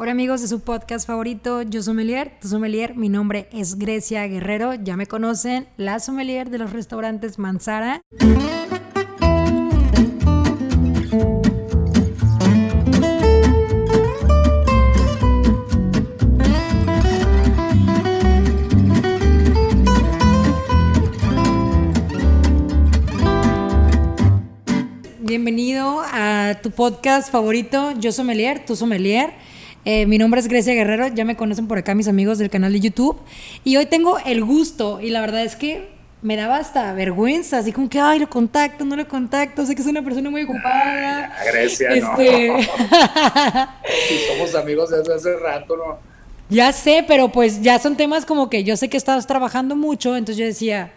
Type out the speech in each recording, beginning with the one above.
Hola amigos de su podcast favorito, yo sommelier, tu sommelier, mi nombre es Grecia Guerrero, ya me conocen, la sommelier de los restaurantes Manzara. Bienvenido a tu podcast favorito, yo sommelier, tu sommelier. Eh, mi nombre es Grecia Guerrero, ya me conocen por acá mis amigos del canal de YouTube. Y hoy tengo el gusto, y la verdad es que me daba hasta vergüenza, así como que, ay, lo contacto, no lo contacto, sé que es una persona muy ocupada. Grecia, este... no. somos amigos desde hace rato, ¿no? Ya sé, pero pues ya son temas como que yo sé que estabas trabajando mucho, entonces yo decía,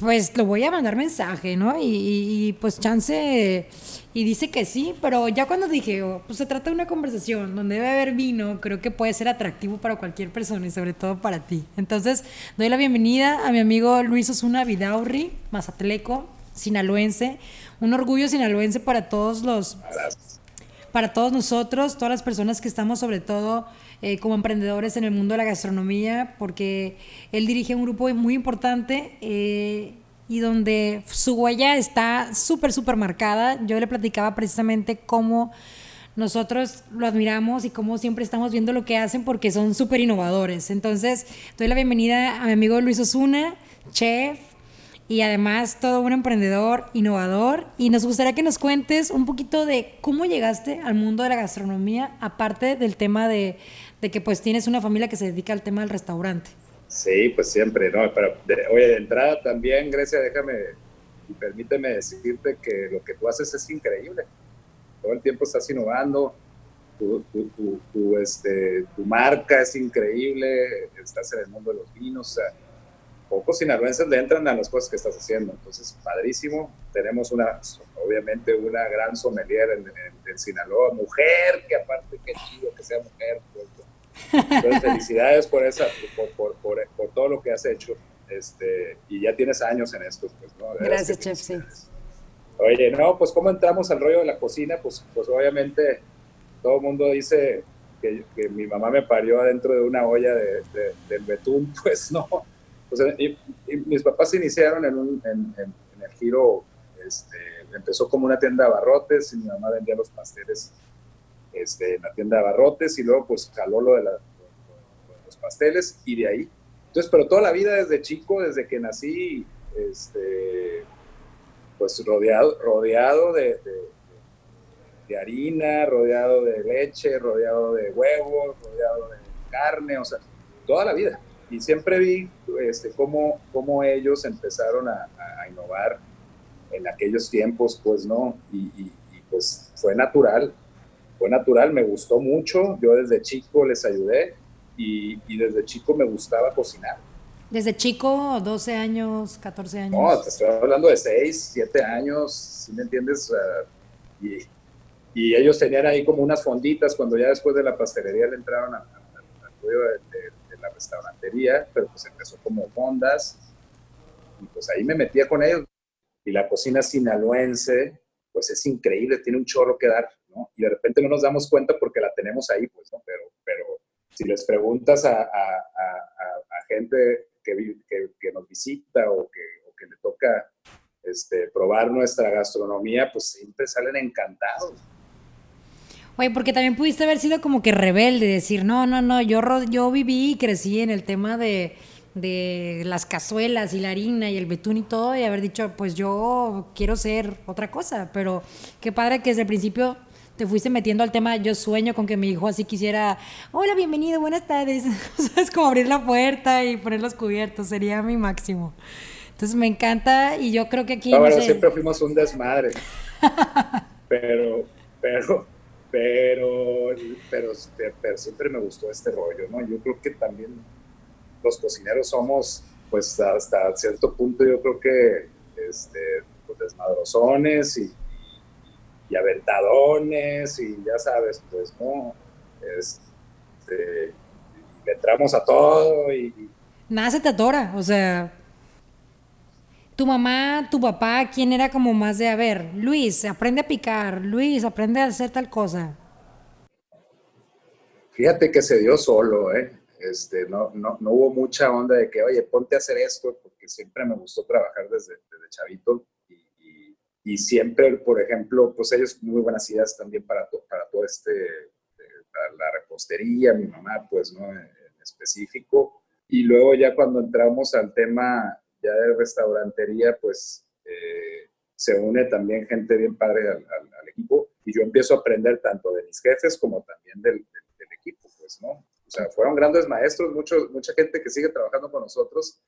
pues lo voy a mandar mensaje, ¿no? Y, pues chance, y dice que sí, pero ya cuando dije, oh, pues se trata de una conversación donde debe haber vino, creo que puede ser atractivo para cualquier persona y sobre todo para ti. Entonces, doy la bienvenida a mi amigo Luis Osuna Vidaurri, mazatleco, sinaloense, un orgullo sinaloense para todos los, para todos nosotros, todas las personas que estamos sobre todo eh, como emprendedores en el mundo de la gastronomía, porque él dirige un grupo muy importante eh, y donde su huella está súper, súper marcada. Yo le platicaba precisamente cómo nosotros lo admiramos y cómo siempre estamos viendo lo que hacen porque son súper innovadores. Entonces, doy la bienvenida a mi amigo Luis Osuna, chef, y además todo un emprendedor, innovador. Y nos gustaría que nos cuentes un poquito de cómo llegaste al mundo de la gastronomía, aparte del tema de, de que pues tienes una familia que se dedica al tema del restaurante. Sí, pues siempre, ¿no? Pero, oye, de entrada también, Grecia, déjame y permíteme decirte que lo que tú haces es increíble. Todo el tiempo estás innovando, tu, tu, tu, este, tu marca es increíble, estás en el mundo de los vinos, o sea, pocos sinaloenses le entran a las cosas que estás haciendo. Entonces, padrísimo. Tenemos una, obviamente, una gran sommelier en, en, Sinaloa, mujer, que aparte, qué chido que sea mujer. Pues, entonces, felicidades por, esa, por, por, por, todo lo que has hecho. Este, y ya tienes años en esto, pues, ¿no? Gracias, chef, sí. Oye, no, pues cómo entramos al rollo de la cocina, pues, pues obviamente todo el mundo dice que, que, mi mamá me parió adentro de una olla de, del betún, pues no. Pues, y, mis papás se iniciaron en, un, en, el giro, este, empezó como una tienda de abarrotes y mi mamá vendía los pasteles este, en la tienda de abarrotes y luego pues jaló lo de, los pasteles y de ahí. Entonces, pero toda la vida desde chico, desde que nací, este, pues rodeado, rodeado de, de, harina, rodeado de leche, rodeado de huevos, rodeado de carne, o sea, toda la vida. Y siempre vi este, cómo, cómo ellos empezaron a, a, innovar en aquellos tiempos, pues, ¿no? Y, y, y pues fue natural fue natural, me gustó mucho, yo desde chico les ayudé y, y desde chico me gustaba cocinar. ¿Desde chico, 12 años, 14 años? No, te estoy hablando de 6, 7 años, si me entiendes? y, y, ellos tenían ahí como unas fonditas cuando ya después de la pastelería le entraron al de, de, la restaurantería, pero pues empezó como fondas y pues ahí me metía con ellos. Y la cocina sinaloense, pues es increíble, tiene un chorro que dar. Y de repente no nos damos cuenta porque la tenemos ahí, pues, ¿no? Pero, pero si les preguntas a, a, a, gente que, que, nos visita o que, o que le toca este, probar nuestra gastronomía, pues siempre salen encantados. Oye, porque también pudiste haber sido como que rebelde, decir, no, no, no, yo, yo viví y crecí en el tema de, de las cazuelas y la harina y el betún y todo, y haber dicho, pues yo quiero ser otra cosa, pero qué padre que desde el principio te fuiste metiendo al tema, yo sueño con que mi hijo así quisiera, hola, bienvenido, buenas tardes. es como abrir la puerta y poner los cubiertos, sería mi máximo. Entonces me encanta y yo creo que aquí... No, siempre fuimos un desmadre. pero, pero, pero, pero, pero, siempre me gustó este rollo, ¿no? Yo creo que también los cocineros somos, pues hasta cierto punto, yo creo que este, pues, desmadrosones y y aventadones y ya sabes, pues, ¿no? Este, le entramos a todo y... Nada se te atora, o sea... Tu mamá, tu papá, ¿quién era como más de, a ver, Luis, aprende a picar, Luis, aprende a hacer tal cosa? Fíjate que se dio solo, ¿eh? Este, no, no, no, hubo mucha onda de que, oye, ponte a hacer esto, porque siempre me gustó trabajar desde, chavito y, siempre, por ejemplo, pues ellos muy buenas ideas también para, para todo este, para la repostería, mi mamá, pues, ¿no? En, específico. Y luego ya cuando entramos al tema ya de restaurantería, pues eh, se une también gente bien padre al, equipo y yo empiezo a aprender tanto de mis jefes como también del, del equipo, pues, ¿no? O sea, fueron grandes maestros, mucho, mucha gente que sigue trabajando con nosotros,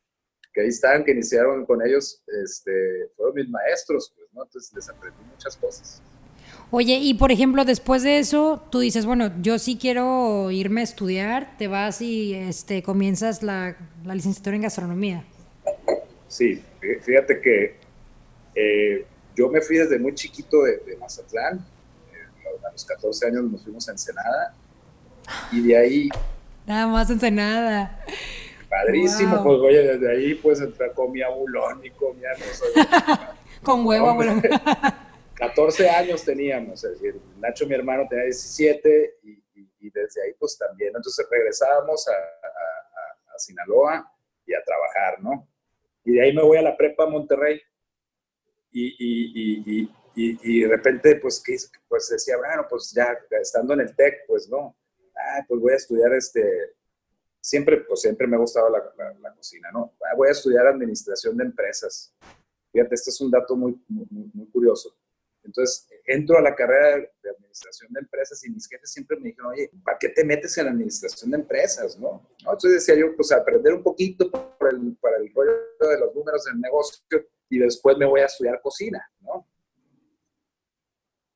que ahí están, que iniciaron con ellos, este, fueron mis maestros, pues, ¿no? Entonces les aprendí muchas cosas. Oye, y por ejemplo, después de eso, tú dices, bueno, yo sí quiero irme a estudiar, te vas y este, comienzas la, la licenciatura en gastronomía. Sí, fíjate que eh, yo me fui desde muy chiquito de, de Mazatlán, eh, a los 14 años nos fuimos a Ensenada, y de ahí Nada más Ensenada. Padrísimo, pues oye, desde ahí pues entrar comía bulón y comía Con huevo, abuelo. 14 años teníamos, es decir, Nacho, mi hermano, tenía 17 y, desde ahí pues también. Entonces regresábamos a, a, Sinaloa y a trabajar, ¿no? Y de ahí me voy a la prepa a Monterrey y, y de repente pues, pues decía, bueno, pues ya estando en el TEC, pues no, ah, pues voy a estudiar este, siempre, pues siempre me ha gustado la, la, cocina, ¿no? Ah, voy a estudiar administración de empresas. Fíjate, este es un dato muy, muy, muy, curioso. Entonces, entro a la carrera de administración de empresas y mis jefes siempre me dijeron, oye, ¿para qué te metes en la administración de empresas, no? Entonces decía yo, pues aprender un poquito el, para el rollo de los números del negocio y después me voy a estudiar cocina, ¿no?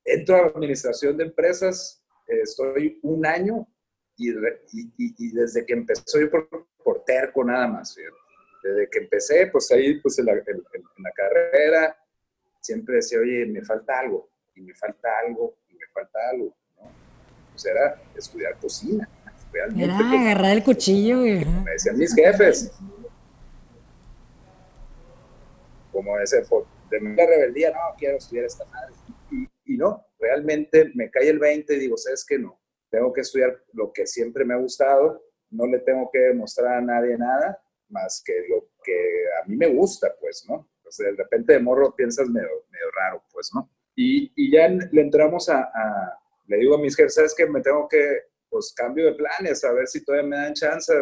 Entro a la administración de empresas, estoy un año y, y, desde que empezó yo por, por terco nada más, desde que empecé, pues ahí pues en la, en, la, carrera siempre decía, oye, me falta algo, y me falta algo, y me falta algo, ¿no? Pues era estudiar cocina. Realmente, era pues, agarrar el cuchillo. Me decían mis jefes. Como ese, de la rebeldía, no, quiero estudiar esta madre. Y, y no, realmente me cae el 20 y digo, ¿sabes qué? No, tengo que estudiar lo que siempre me ha gustado, no le tengo que demostrar a nadie nada más que lo que a mí me gusta, pues, ¿no? Entonces, de repente de morro piensas medio, medio raro, pues, ¿no? Y, y ya le entramos a, le digo a mis jefes, que me tengo que, pues, cambio de planes, a ver si todavía me dan chance,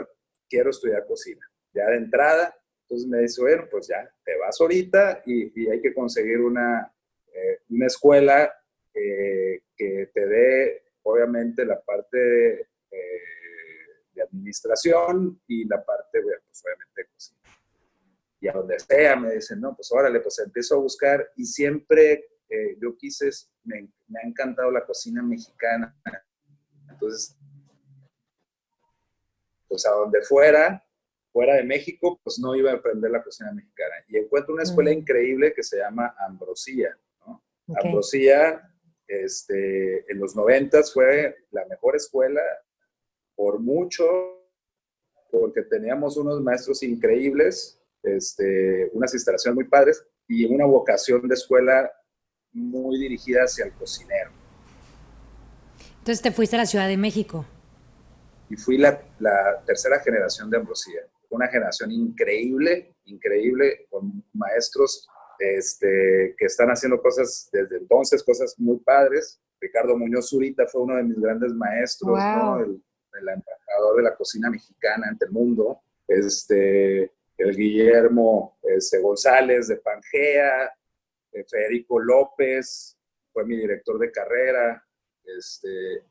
quiero estudiar cocina. Ya de entrada, entonces me dice, bueno, pues ya, te vas ahorita y, y hay que conseguir una, eh, una escuela eh, que te dé obviamente la parte eh, de administración y la parte, pues obviamente de cocina. Y a donde sea me dicen, no, pues órale, pues empiezo a buscar y siempre eh, yo quise, me, me, ha encantado la cocina mexicana. Entonces, pues a donde fuera, fuera de México, pues no iba a aprender la cocina mexicana. Y encuentro una escuela increíble que se llama Ambrosía. ¿no? Ambrosía este, en los noventas fue la mejor escuela por mucho, porque teníamos unos maestros increíbles, este, unas instalaciones muy padres y una vocación de escuela muy dirigida hacia el cocinero. Entonces te fuiste a la Ciudad de México. Y fui la, la tercera generación de Ambrosía. Una generación increíble, increíble, con maestros este, que están haciendo cosas desde entonces, cosas muy padres. Ricardo Muñoz Zurita fue uno de mis grandes maestros, el, embajador de la cocina mexicana ante el mundo. Este, el Guillermo este, González de Pangea, eh, Federico López, fue mi director de carrera. Este,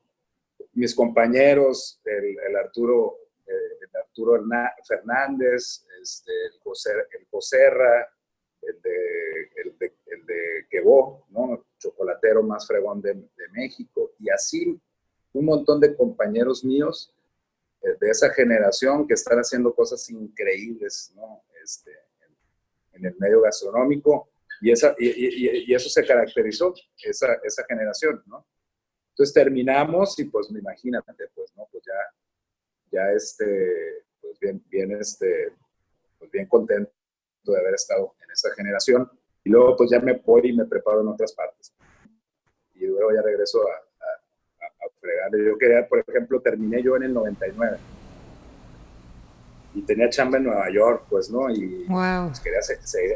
mis compañeros, el, Arturo, eh, Fernández, este, el, José, el Joserra, el de, el de, el ¿no? chocolatero más fregón de, de, México, y así un montón de compañeros míos eh, de esa generación que están haciendo cosas increíbles ¿no? este, en, el medio gastronómico, y, esa, y, y, y, eso se caracterizó, esa, esa generación, ¿no? Entonces terminamos y pues me imagínate, pues, ¿no? Pues ya, ya este, pues bien, bien, este, pues bien contento de haber estado en esa generación. Y luego pues ya me voy y me preparo en otras partes. Y luego ya regreso a, fregarle. Yo quería, por ejemplo, terminé yo en el 99 y tenía chamba en Nueva York, pues, ¿no? Y pues, quería,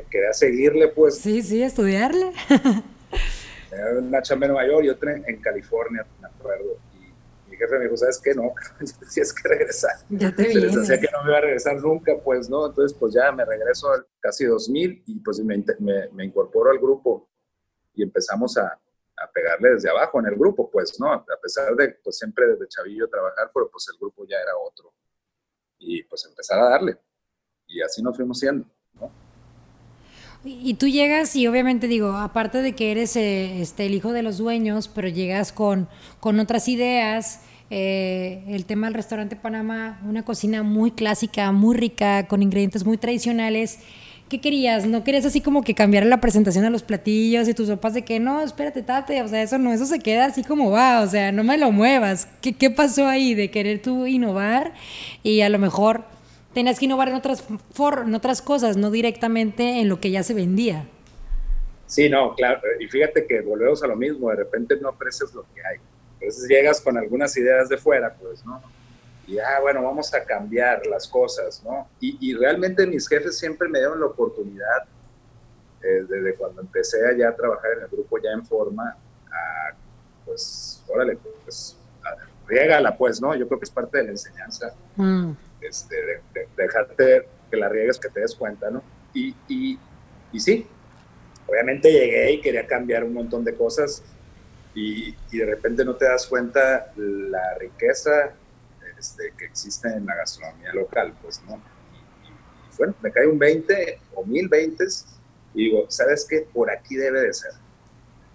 quería, seguirle, pues. Sí, sí, estudiarle. tenía una chamba en Nueva York y otra en, California, me acuerdo. Y mi jefe me dijo, ¿sabes qué? No, si es que regresar. Ya te vienes. decía que no me iba a regresar nunca, pues, ¿no? Entonces, pues ya me regreso al casi 2000 y pues me, me, me incorporo al grupo y empezamos a, a pegarle desde abajo en el grupo, pues, ¿no? A pesar de, pues, siempre desde chavillo trabajar, pero pues el grupo ya era otro y pues empezar a darle. Y así nos fuimos siendo. Y tú llegas y obviamente digo, aparte de que eres eh, este, el hijo de los dueños, pero llegas con, con otras ideas, eh, el tema del restaurante Panamá, una cocina muy clásica, muy rica, con ingredientes muy tradicionales. ¿Qué querías? ¿No querías así como que cambiar la presentación de los platillos y tus sopas de que no, espérate, tate? O sea, eso no, eso se queda así como va, o sea, no me lo muevas. ¿Qué, qué pasó ahí de querer tú innovar y a lo mejor tenías que innovar en otras, for, en otras cosas, no directamente en lo que ya se vendía? Sí, no, claro. Y fíjate que volvemos a lo mismo, de repente no aprecias lo que hay. Entonces llegas con algunas ideas de fuera, pues, ¿no? Y ah, bueno, vamos a cambiar las cosas, ¿no? Y, realmente mis jefes siempre me dieron la oportunidad, eh, desde cuando empecé allá a trabajar en el grupo ya en forma, a, pues, órale, pues, riégala, pues, ¿no? Yo creo que es parte de la enseñanza, mm. este, de, dejarte que la riegues, que te des cuenta, ¿no? Y, y, y sí, obviamente llegué y quería cambiar un montón de cosas y, y de repente no te das cuenta la riqueza este, que existe en la gastronomía local, pues, ¿no? Y, bueno, me cae un 20 o mil 20 y digo, ¿sabes qué? Por aquí debe de ser.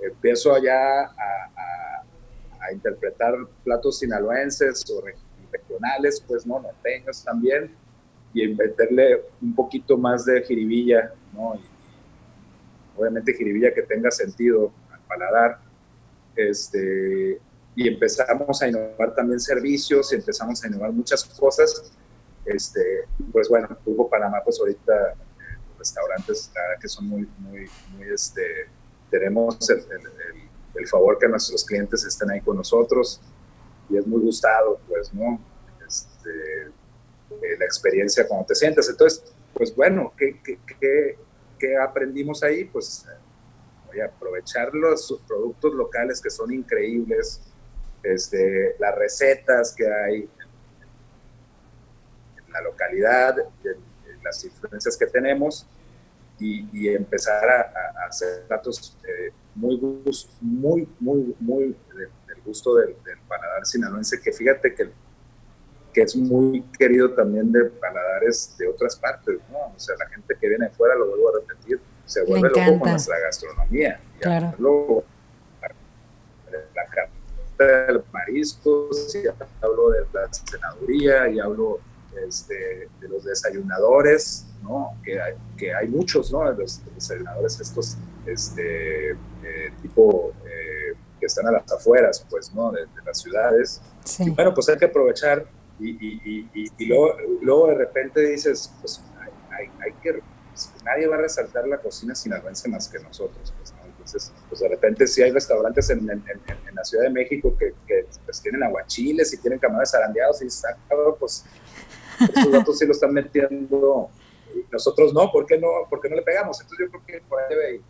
Empiezo allá a, a, interpretar platos sinaloenses o regionales, pues, ¿no? Norteños también, y meterle un poquito más de jiribilla, ¿no? Y, obviamente jiribilla que tenga sentido al paladar, este, y empezamos a innovar también servicios y empezamos a innovar muchas cosas. Este, pues bueno, Grupo Panamá, pues ahorita eh, restaurantes, verdad que son muy, muy, muy, este, tenemos el, el, favor que nuestros clientes estén ahí con nosotros y es muy gustado, pues, ¿no? Este, eh, la experiencia cuando te sientes. Entonces, pues bueno, ¿qué, qué, qué, qué aprendimos ahí? Pues voy a aprovechar los productos locales que son increíbles, este, las recetas que hay en la localidad, las influencias que tenemos y, empezar a, hacer platos eh, muy, muy, muy, muy del, gusto del, paladar sinaloense, que fíjate que, que es muy querido también de paladares de otras partes, ¿no? O sea, la gente que viene de fuera, lo vuelvo a repetir, se vuelve loco con nuestra gastronomía. claro. la, de mariscos, y hablo de la senaduría, y hablo este, de los desayunadores, ¿no? Que hay, que hay muchos, ¿no? Los, desayunadores estos, este, eh, tipo, eh, que están a las afueras, pues, ¿no? De, las ciudades. Y bueno, pues hay que aprovechar y, y, y, y luego, luego, de repente dices, pues hay, hay, que, pues, nadie va a resaltar la cocina sinaloense más que nosotros, pues de repente sí hay restaurantes en, la Ciudad de México que, pues, tienen aguachiles y tienen camarones zarandeados y está, pues esos datos sí lo están metiendo nosotros no, ¿por qué no, por no le pegamos? Entonces yo creo que por ahí.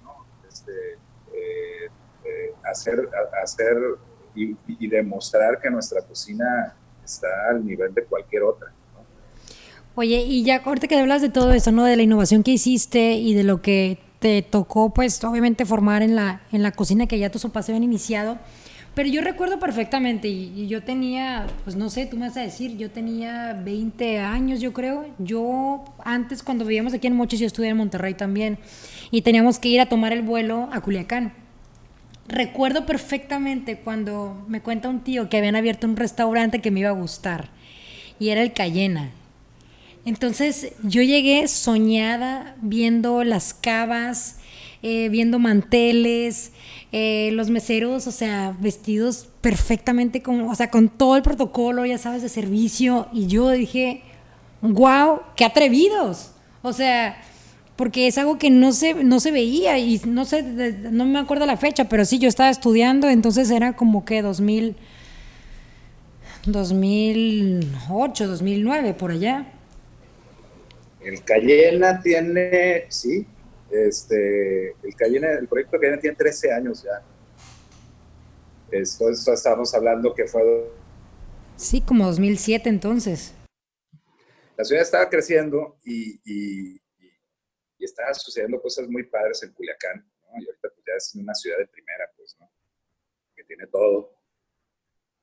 Este, eh, eh, hacer, hacer y, demostrar que nuestra cocina está al nivel de cualquier otra. Oye, y ya ahorita que hablas de todo eso, ¿no? De la innovación que hiciste y de lo que te tocó pues obviamente formar en la, en la cocina que ya tus papás habían iniciado. Pero yo recuerdo perfectamente y, yo tenía, pues no sé, tú me vas a decir, yo tenía 20 años yo creo. Yo antes cuando vivíamos aquí en Mochis, yo estudié en Monterrey también y teníamos que ir a tomar el vuelo a Culiacán. Recuerdo perfectamente cuando me cuenta un tío que habían abierto un restaurante que me iba a gustar y era el Cayena. Entonces yo llegué soñada viendo las cavas, eh, viendo manteles, eh, los meseros, o sea, vestidos perfectamente con, o sea, con todo el protocolo, ya sabes, de servicio. Y yo dije, wow, qué atrevidos. O sea, porque es algo que no se, no se veía y no sé, no me acuerdo la fecha, pero sí, yo estaba estudiando, entonces era como que 2000, 2008, 2009, por allá. El Cayena tiene, sí, este, el Cayena, el proyecto Cayena tiene 13 años ya. Esto, esto estamos hablando que fue... Sí, como 2007 entonces. La ciudad estaba creciendo y, y, y estaban sucediendo cosas muy padres en Culiacán, ¿no? Y ahorita pues ya es una ciudad de primera, pues, ¿no? Que tiene todo.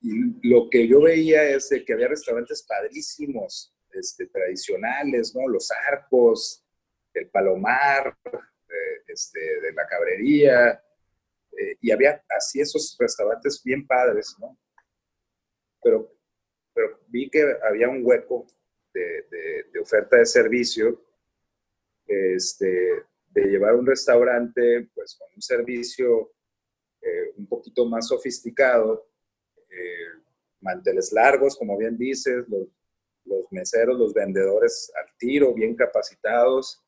Y lo que yo veía es que había restaurantes padrísimos, este, tradicionales, ¿no? Los arcos, el palomar, eh, este, de la cabrería, eh, y había así esos restaurantes bien padres, ¿no? Pero, pero vi que había un hueco de, oferta de servicio, este, de llevar un restaurante, pues con un servicio eh, un poquito más sofisticado, manteles largos, como bien dices, los, los meseros, los vendedores al tiro, bien capacitados,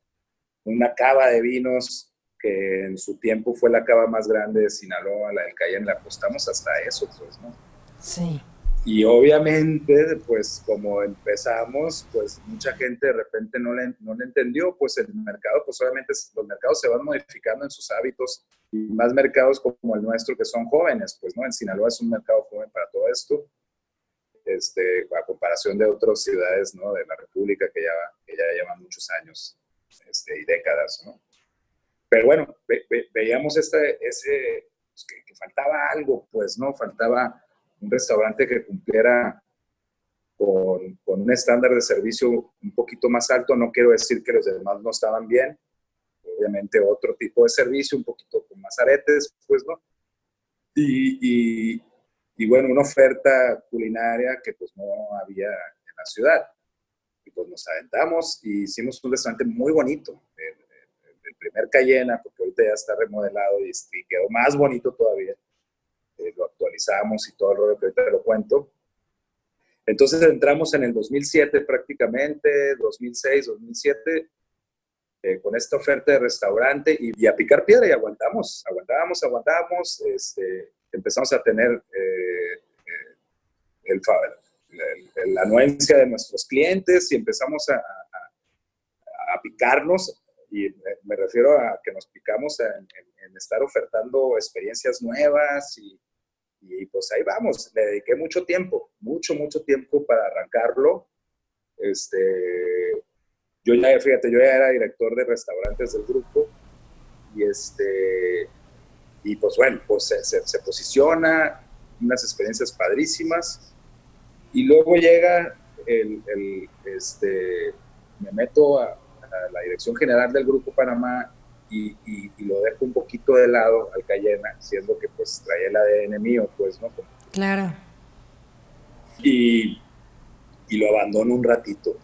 una cava de vinos que en su tiempo fue la cava más grande de Sinaloa, la del Cayenne, le apostamos hasta eso, pues, ¿no? Sí. Y obviamente, pues como empezamos, pues mucha gente de repente no le, no le entendió, pues el mercado, pues obviamente los mercados se van modificando en sus hábitos y más mercados como el nuestro que son jóvenes, pues no, en Sinaloa es un mercado joven para todo esto este, a comparación de otras ciudades ¿no? de la República que ya, que ya llevan muchos años este, y décadas. ¿no? Pero bueno, veíamos este, ese, pues, que, faltaba algo, pues, ¿no? Faltaba un restaurante que cumpliera con, con, un estándar de servicio un poquito más alto. No quiero decir que los demás no estaban bien. Obviamente otro tipo de servicio, un poquito con más aretes, pues, ¿no? Y, y, y bueno, una oferta culinaria que pues no había en la ciudad. Y pues nos aventamos y hicimos un restaurante muy bonito, el, primer Cayena, porque ahorita ya está remodelado y, quedó más bonito todavía. Eh, lo actualizamos y todo el rollo que ahorita lo cuento. Entonces entramos en el 2007 prácticamente, 2006, 2007, eh, con esta oferta de restaurante y, y, a picar piedra y aguantamos, aguantábamos, aguantábamos, este, empezamos a tener eh, eh, el, la anuencia de nuestros clientes y empezamos a, picarnos, y me refiero a que nos picamos en, estar ofertando experiencias nuevas y, y, pues ahí vamos, le dediqué mucho tiempo, mucho, mucho tiempo para arrancarlo. Este, yo ya, fíjate, yo ya era director de restaurantes del grupo y este, y pues bueno, pues se, se, posiciona, unas experiencias padrísimas. Y luego llega el, el este, me meto a, la dirección general del Grupo Panamá y, y, lo dejo un poquito de lado al Cayena, siendo que pues trae el ADN mío, pues, ¿no? Claro. Y, y lo abandono un ratito.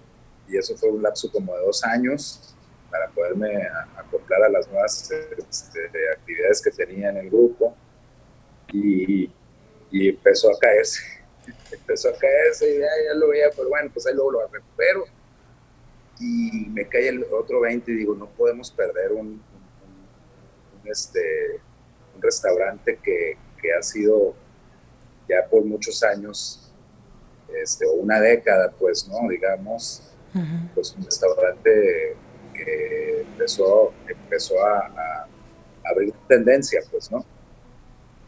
Y eso fue un lapso como de dos años para poderme acoplar a las nuevas este, actividades que tenía en el grupo. Y, y, empezó a caerse, empezó a caerse y ya, ya, lo veía, pero bueno, pues ahí luego lo recupero. Y me cae el otro 20 y digo, no podemos perder un, un, este, un restaurante que, que, ha sido ya por muchos años, este, o una década, pues, ¿no? Digamos, pues un restaurante que empezó, empezó a, abrir tendencia, pues, ¿no?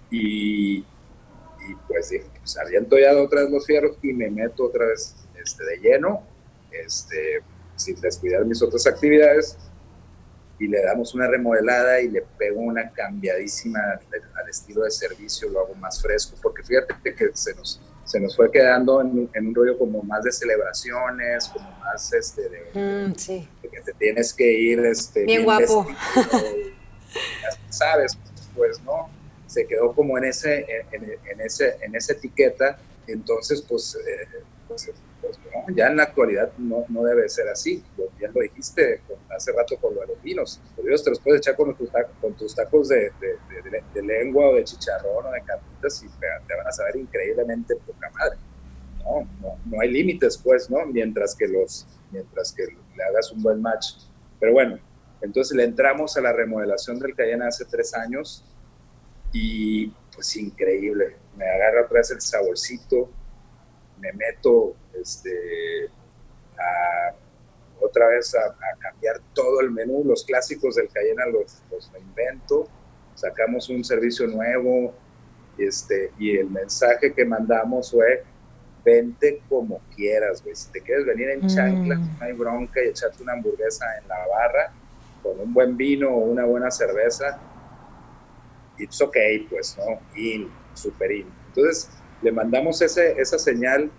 Y, y pues dije, pues aviento ya otra vez los fierros y me meto otra vez este, de lleno, este, sin descuidar mis otras actividades, y le damos una remodelada y le pego una cambiadísima al estilo de servicio, lo hago más fresco, porque fíjate que se nos, se nos fue quedando en, un rollo como más de celebraciones, como más este de, mm, sí. que te tienes que ir este, bien, guapo. sabes, pues no, se quedó como en ese, en, ese, en esa etiqueta, entonces pues, eh, pues, pues ya en la actualidad no, no, debe ser así, ya lo dijiste hace rato con lo de los vinos, Dios te los puedes echar con tus tacos, con tus tacos de, de, de, lengua o de chicharrón o de carnitas y te, van a saber increíblemente poca madre. No, no, no hay límites, pues, ¿no? Mientras que, los, mientras que le hagas un buen match. Pero bueno, entonces le entramos a la remodelación del Cayena hace tres años y pues increíble. Me agarra otra vez el saborcito, me meto este, a, otra vez a, cambiar todo el menú, los clásicos del Cayena los, los invento, sacamos un servicio nuevo este, y el mensaje que mandamos fue vente como quieras, güey. Si te quieres venir en chanclas, mm. no hay bronca y echarte una hamburguesa en la barra con un buen vino o una buena cerveza, it's okay, pues, ¿no? In, super in. Entonces, le mandamos ese, esa señal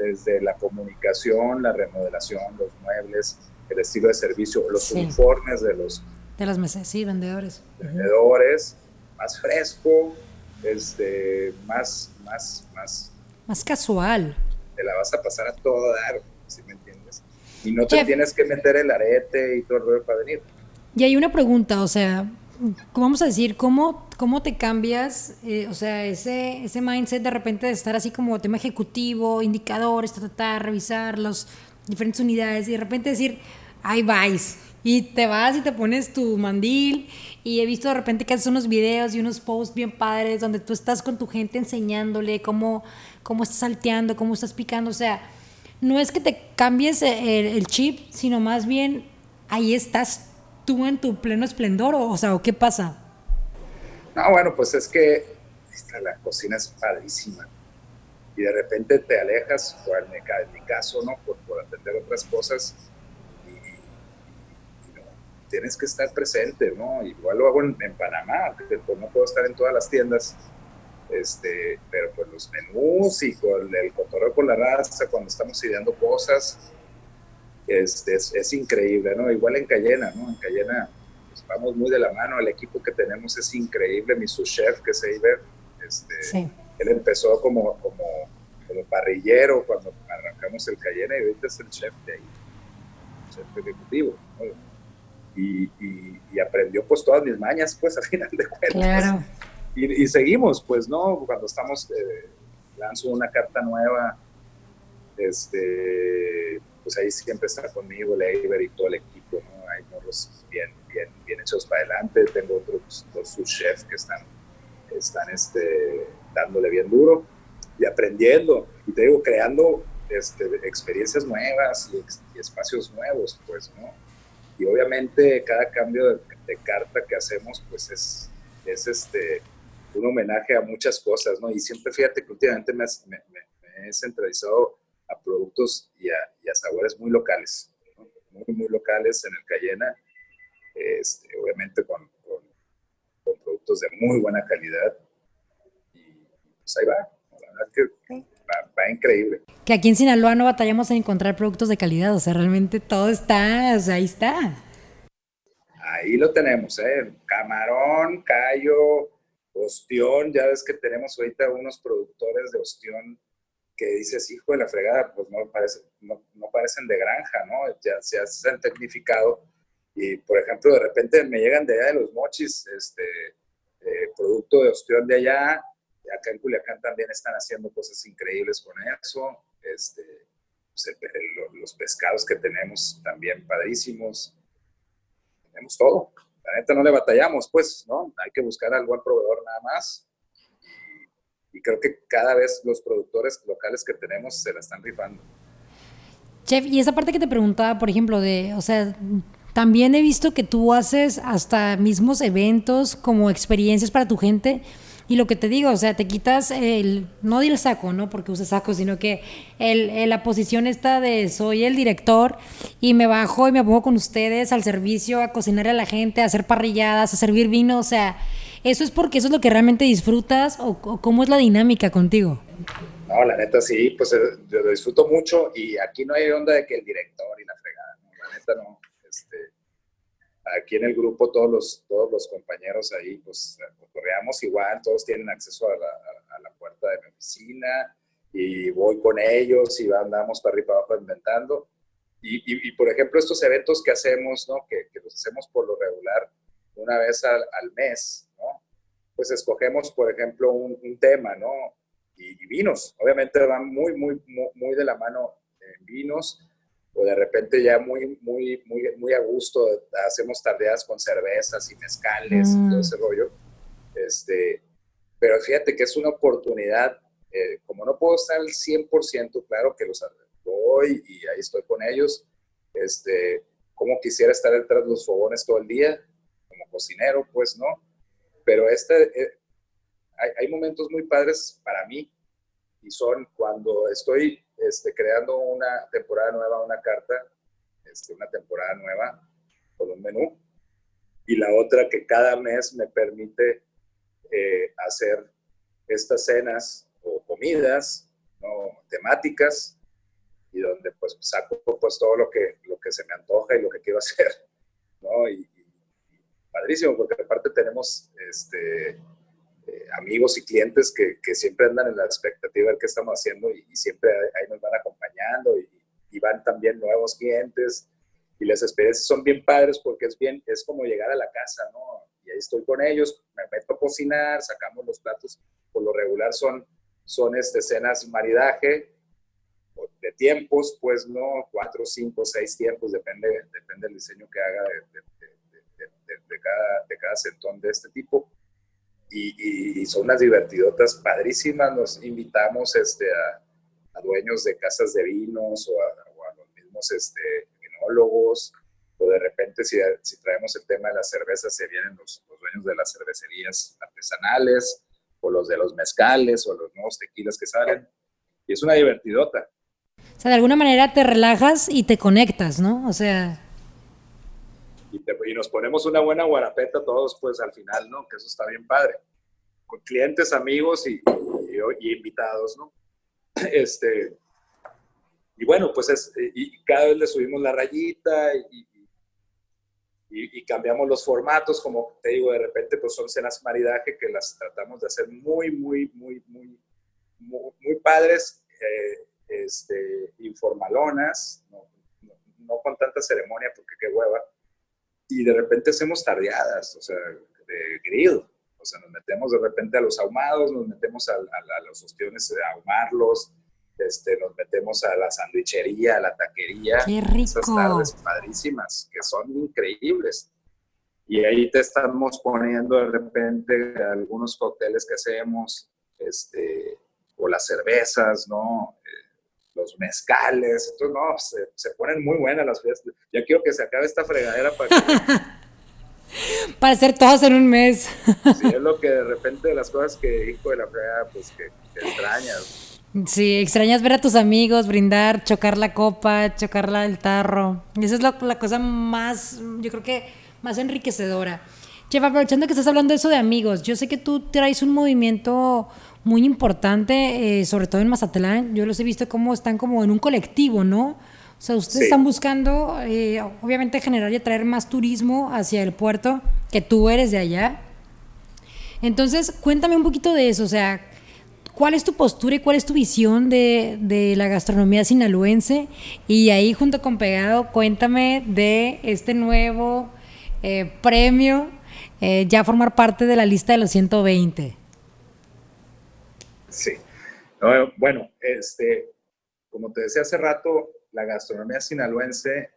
desde la comunicación, la remodelación, los muebles, el estilo de servicio, los uniformes de los... De las mesas, sí, vendedores. Vendedores, más fresco, este, más, más, más más casual. Te la vas a pasar a todo dar, si me entiendes. Y no te tienes que meter el arete y todo el rollo para venir. Y hay una pregunta, o sea, vamos a decir, ¿cómo, cómo te cambias, eh, o sea, ese, ese mindset de repente de estar así como tema ejecutivo, indicadores, tratar, revisar las diferentes unidades y de repente decir, ahí vais, y te vas y te pones tu mandil y he visto de repente que haces unos videos y unos posts bien padres donde tú estás con tu gente enseñándole cómo, cómo estás salteando, cómo estás picando. O sea, no es que te cambies el, chip, sino más bien ahí estás tú en tu pleno esplendor. O, sea, ¿o qué pasa? No, bueno, pues es que la cocina es padrísima. Y de repente te alejas, o en mi caso, ¿no? Por, por atender otras cosas tienes que estar presente, ¿no? Igual lo hago en, Panamá, que pues no puedo estar en todas las tiendas, este, pero pues los menús y con el cotorreo con la raza, cuando estamos ideando cosas, este, es, increíble, ¿no? Igual en Cayena, ¿no? En Cayena pues, vamos muy de la mano, el equipo que tenemos es increíble, mi chef que es Eiber, este, él empezó como, como, como parrillero cuando arrancamos el Cayena y ahorita es el chef de ahí, chef ejecutivo, ¿no? y, aprendió pues todas mis mañas, pues a final de cuentas. Y, seguimos, pues, ¿no? Cuando estamos, eh, lanzo una carta nueva, este, pues ahí siempre está conmigo el y todo el equipo, ¿no? Hay morros bien, bien, bien hechos para adelante, tengo otros dos subchefs que están, están este, dándole bien duro y aprendiendo, y te digo, creando este, experiencias nuevas y, y espacios nuevos, pues, ¿no? y obviamente cada cambio de, carta que hacemos pues es, es este, un homenaje a muchas cosas, ¿no? Y siempre fíjate que últimamente me, he centralizado a productos y a, sabores muy locales, muy, muy locales en el Cayena, este, obviamente con, con, productos de muy buena calidad. Y pues ahí va, la verdad que va, increíble. Que aquí en Sinaloa no batallamos en encontrar productos de calidad, o sea, realmente todo está, o sea, ahí está. Ahí lo tenemos, ¿eh? Camarón, callo, ostión, ya ves que tenemos ahorita unos productores de ostión que dices, hijo de la fregada, pues no, parece, no, parecen de granja, ¿no? Ya, se han tecnificado. Y, por ejemplo, de repente me llegan de allá de los mochis, este, eh, producto de ostión de allá, acá en Culiacán también están haciendo cosas increíbles con eso. Este, pues, los pescados que tenemos también padrísimos. Tenemos todo. La neta no le batallamos, pues, ¿no? Hay que buscar al buen proveedor nada más. Y, creo que cada vez los productores locales que tenemos se la están rifando. Chef, y esa parte que te preguntaba, por ejemplo, de, o sea, también he visto que tú haces hasta mismos eventos como experiencias para tu gente y lo que te digo, o sea, te quitas el, no el saco, ¿no? Porque usas saco, sino que el, la posición esta de soy el director y me bajo y me pongo con ustedes al servicio, a cocinar a la gente, a hacer parrilladas, a servir vino, o sea, ¿eso es porque eso es lo que realmente disfrutas o, cómo es la dinámica contigo? No, la neta sí, pues eh, yo lo disfruto mucho y aquí no hay onda de que el director y la fregada, ¿no? la neta no, este, aquí en el grupo todos los, todos los compañeros ahí, pues correamos igual, todos tienen acceso a la, a, la, puerta de mi oficina y voy con ellos y andamos para arriba y para abajo inventando. Y, y, por ejemplo, estos eventos que hacemos, ¿no? que, que los hacemos por lo regular una vez al, al mes. Pues escogemos, por ejemplo, un, un tema, ¿no? Y, y, vinos. Obviamente van muy, muy, muy, muy de la mano en vinos o de repente ya muy, muy, muy, muy a gusto hacemos tardeadas con cervezas y mezcales y todo mm. ese rollo. Este, pero fíjate que es una oportunidad eh, como no puedo estar al 100%, claro que los voy y ahí estoy con ellos, este, como quisiera estar detrás de los fogones todo el día, como cocinero, pues no, pero este, eh, hay, hay, momentos muy padres para mí y son cuando estoy este, creando una temporada nueva, una carta, este, una temporada nueva con un menú, y la otra que cada mes me permite eh, hacer estas cenas o comidas ¿no? temáticas y donde pues saco pues todo lo que, lo que se me antoja y lo que quiero hacer, ¿no? Y, padrísimo, porque aparte tenemos este, eh, amigos y clientes que, siempre andan en la expectativa de qué estamos haciendo y, siempre ahí nos van acompañando y, van también nuevos clientes y las experiencias son bien padres porque es bien, es como llegar a la casa, ¿no? Y ahí estoy con ellos, me meto a cocinar, sacamos los platos, por lo regular son, son este, escenas maridaje, de tiempos, pues no, cuatro, cinco, seis tiempos, depende, depende del diseño que haga de cada, de cada centón de este tipo. Y, y, son unas divertidotas padrísimas, nos invitamos este, a, dueños de casas de vinos o a, o a los mismos este, o de repente si, si, traemos el tema de las cervezas, se vienen los, los, dueños de las cervecerías artesanales, o los de los mezcales, o los nuevos tequilas que salen. Y es una divertidota. O sea, de alguna manera te relajas y te conectas, ¿no? O sea... Y, nos ponemos una buena guarapeta todos, pues, al final, ¿no? Que eso está bien padre. Con clientes, amigos y, invitados, ¿no? Este, y bueno, pues es, y cada vez le subimos la rayita y, cambiamos los formatos, como te digo, de repente pues son cenas maridaje que las tratamos de hacer muy, muy, muy, muy, muy, padres, eh, este, informalonas, no, no, con tanta ceremonia porque qué hueva, y de repente hacemos tardeadas, o sea, de grill, o sea, nos metemos de repente a los ahumados, nos metemos a, a, a los ostiones a ahumarlos, este, nos metemos a la sandwichería, a la taquería. ¡Qué rico! Esas tardes padrísimas, que son increíbles. Y ahí te estamos poniendo de repente algunos cócteles que hacemos, este, o las cervezas, ¿no? Los mezcales, entonces, no, se, se, ponen muy buenas las fiestas. Ya quiero que se acabe esta fregadera para que... para hacer todos en un mes. sí, es lo que de repente de las cosas que hijo de la fregada, pues que, que extrañas. Sí, extrañas ver a tus amigos, brindar, chocar la copa, chocar el tarro. Esa es la, la, cosa más, yo creo que más enriquecedora. Chef, aprovechando que estás hablando de eso de amigos, yo sé que tú traes un movimiento muy importante, eh, sobre todo en Mazatlán. Yo los he visto como están como en un colectivo, ¿no? O sea, ustedes sí. están buscando, eh, obviamente, generar y atraer más turismo hacia el puerto, que tú eres de allá. Entonces, cuéntame un poquito de eso, o sea, ¿Cuál es tu postura y cuál es tu visión de, de, la gastronomía sinaloense? Y ahí junto con Pegado, cuéntame de este nuevo eh, premio, ya formar parte de la lista de los 120. Sí. No, bueno, este, como te decía hace rato, la gastronomía sinaloense,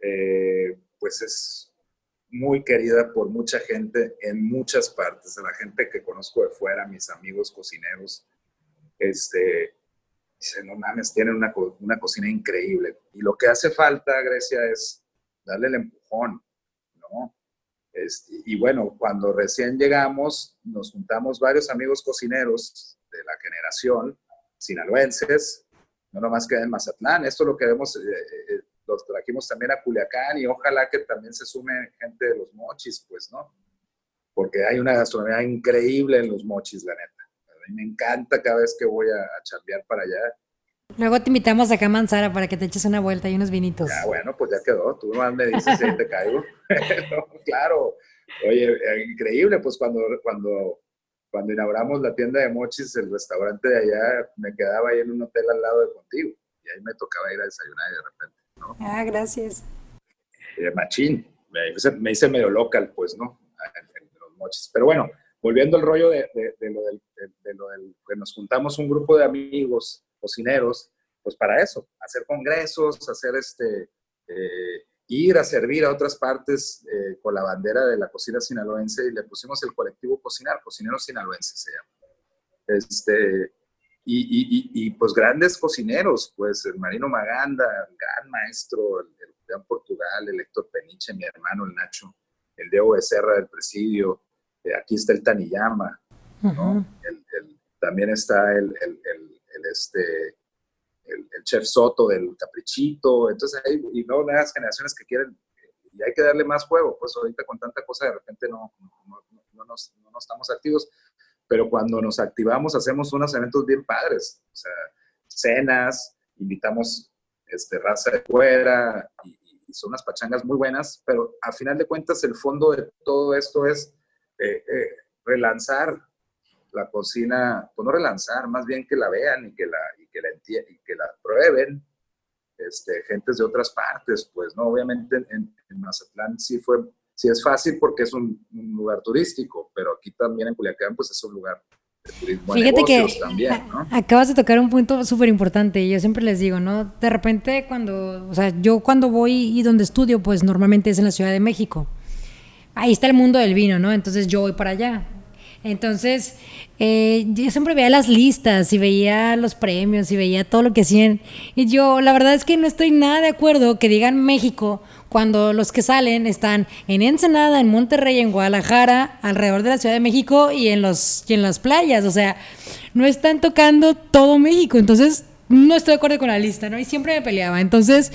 eh, pues es muy querida por mucha gente en muchas partes, la gente que conozco de fuera, mis amigos cocineros, este, dicen, no mames, tienen una, una cocina increíble. Y lo que hace falta, Grecia, es darle el empujón, ¿no? Este, y bueno, cuando recién llegamos, nos juntamos varios amigos cocineros de la generación, sinaloenses, no nomás que en Mazatlán, esto lo queremos, eh, eh, los trajimos también a Culiacán y ojalá que también se sume gente de los mochis, pues, ¿no? Porque hay una gastronomía increíble en los mochis, la neta. A mí me encanta cada vez que voy a, a para allá. Luego te invitamos acá a Manzara para que te eches una vuelta y unos vinitos. Ya, bueno, pues ya quedó. Tú nomás me dices si te caigo. no, claro. Oye, eh, increíble, pues cuando, cuando, cuando inauguramos la tienda de mochis, el restaurante de allá, me quedaba ahí en un hotel al lado de contigo. Y ahí me tocaba ir a desayunar y de repente. ¿no? Ah, gracias. Eh, machín, me, me, hice medio local, pues, ¿no? En, en, los mochis. Pero bueno, volviendo al rollo de, de, de, lo del, de, lo del, que nos juntamos un grupo de amigos cocineros, pues para eso, hacer congresos, hacer este, eh, ir a servir a otras partes eh, con la bandera de la cocina sinaloense y le pusimos el colectivo Cocinar, Cocineros Sinaloenses se llama. Este, y, pues grandes cocineros, pues el Marino Maganda, gran maestro, el, el Portugal, el Héctor Peniche, mi hermano, el Nacho, el Diego Becerra del Presidio, eh, aquí está el Taniyama, ¿no? también está el, este, el, Chef Soto del Caprichito, entonces hay y no nuevas generaciones que quieren, y hay que darle más juego, pues ahorita con tanta cosa de repente no, no, nos, no estamos activos, pero cuando nos activamos hacemos unos eventos bien padres, o sea, cenas, invitamos este, raza de fuera y, son unas pachangas muy buenas, pero a final de cuentas el fondo de todo esto es eh, eh, relanzar la cocina, pues no relanzar, más bien que la vean y que la, y que la, y que la prueben este, gentes de otras partes, pues, ¿no? Obviamente en, en Mazatlán sí fue sí es fácil porque es un, lugar turístico, pero aquí también en Culiacán pues es un lugar de turismo. Fíjate que acabas de tocar un punto súper importante y yo siempre les digo, ¿no? De repente cuando, o sea, yo cuando voy y donde estudio pues normalmente es en la Ciudad de México. Ahí está el mundo del vino, ¿no? Entonces yo voy para allá. Entonces, eh, yo siempre veía las listas y veía los premios y veía todo lo que hacían. Y yo, la verdad es que no estoy nada de acuerdo que digan México cuando los que salen están en Ensenada, en Monterrey, en Guadalajara, alrededor de la Ciudad de México y en, los, y en las playas. O sea, no están tocando todo México. Entonces, no estoy de acuerdo con la lista, ¿no? Y siempre me peleaba. Entonces,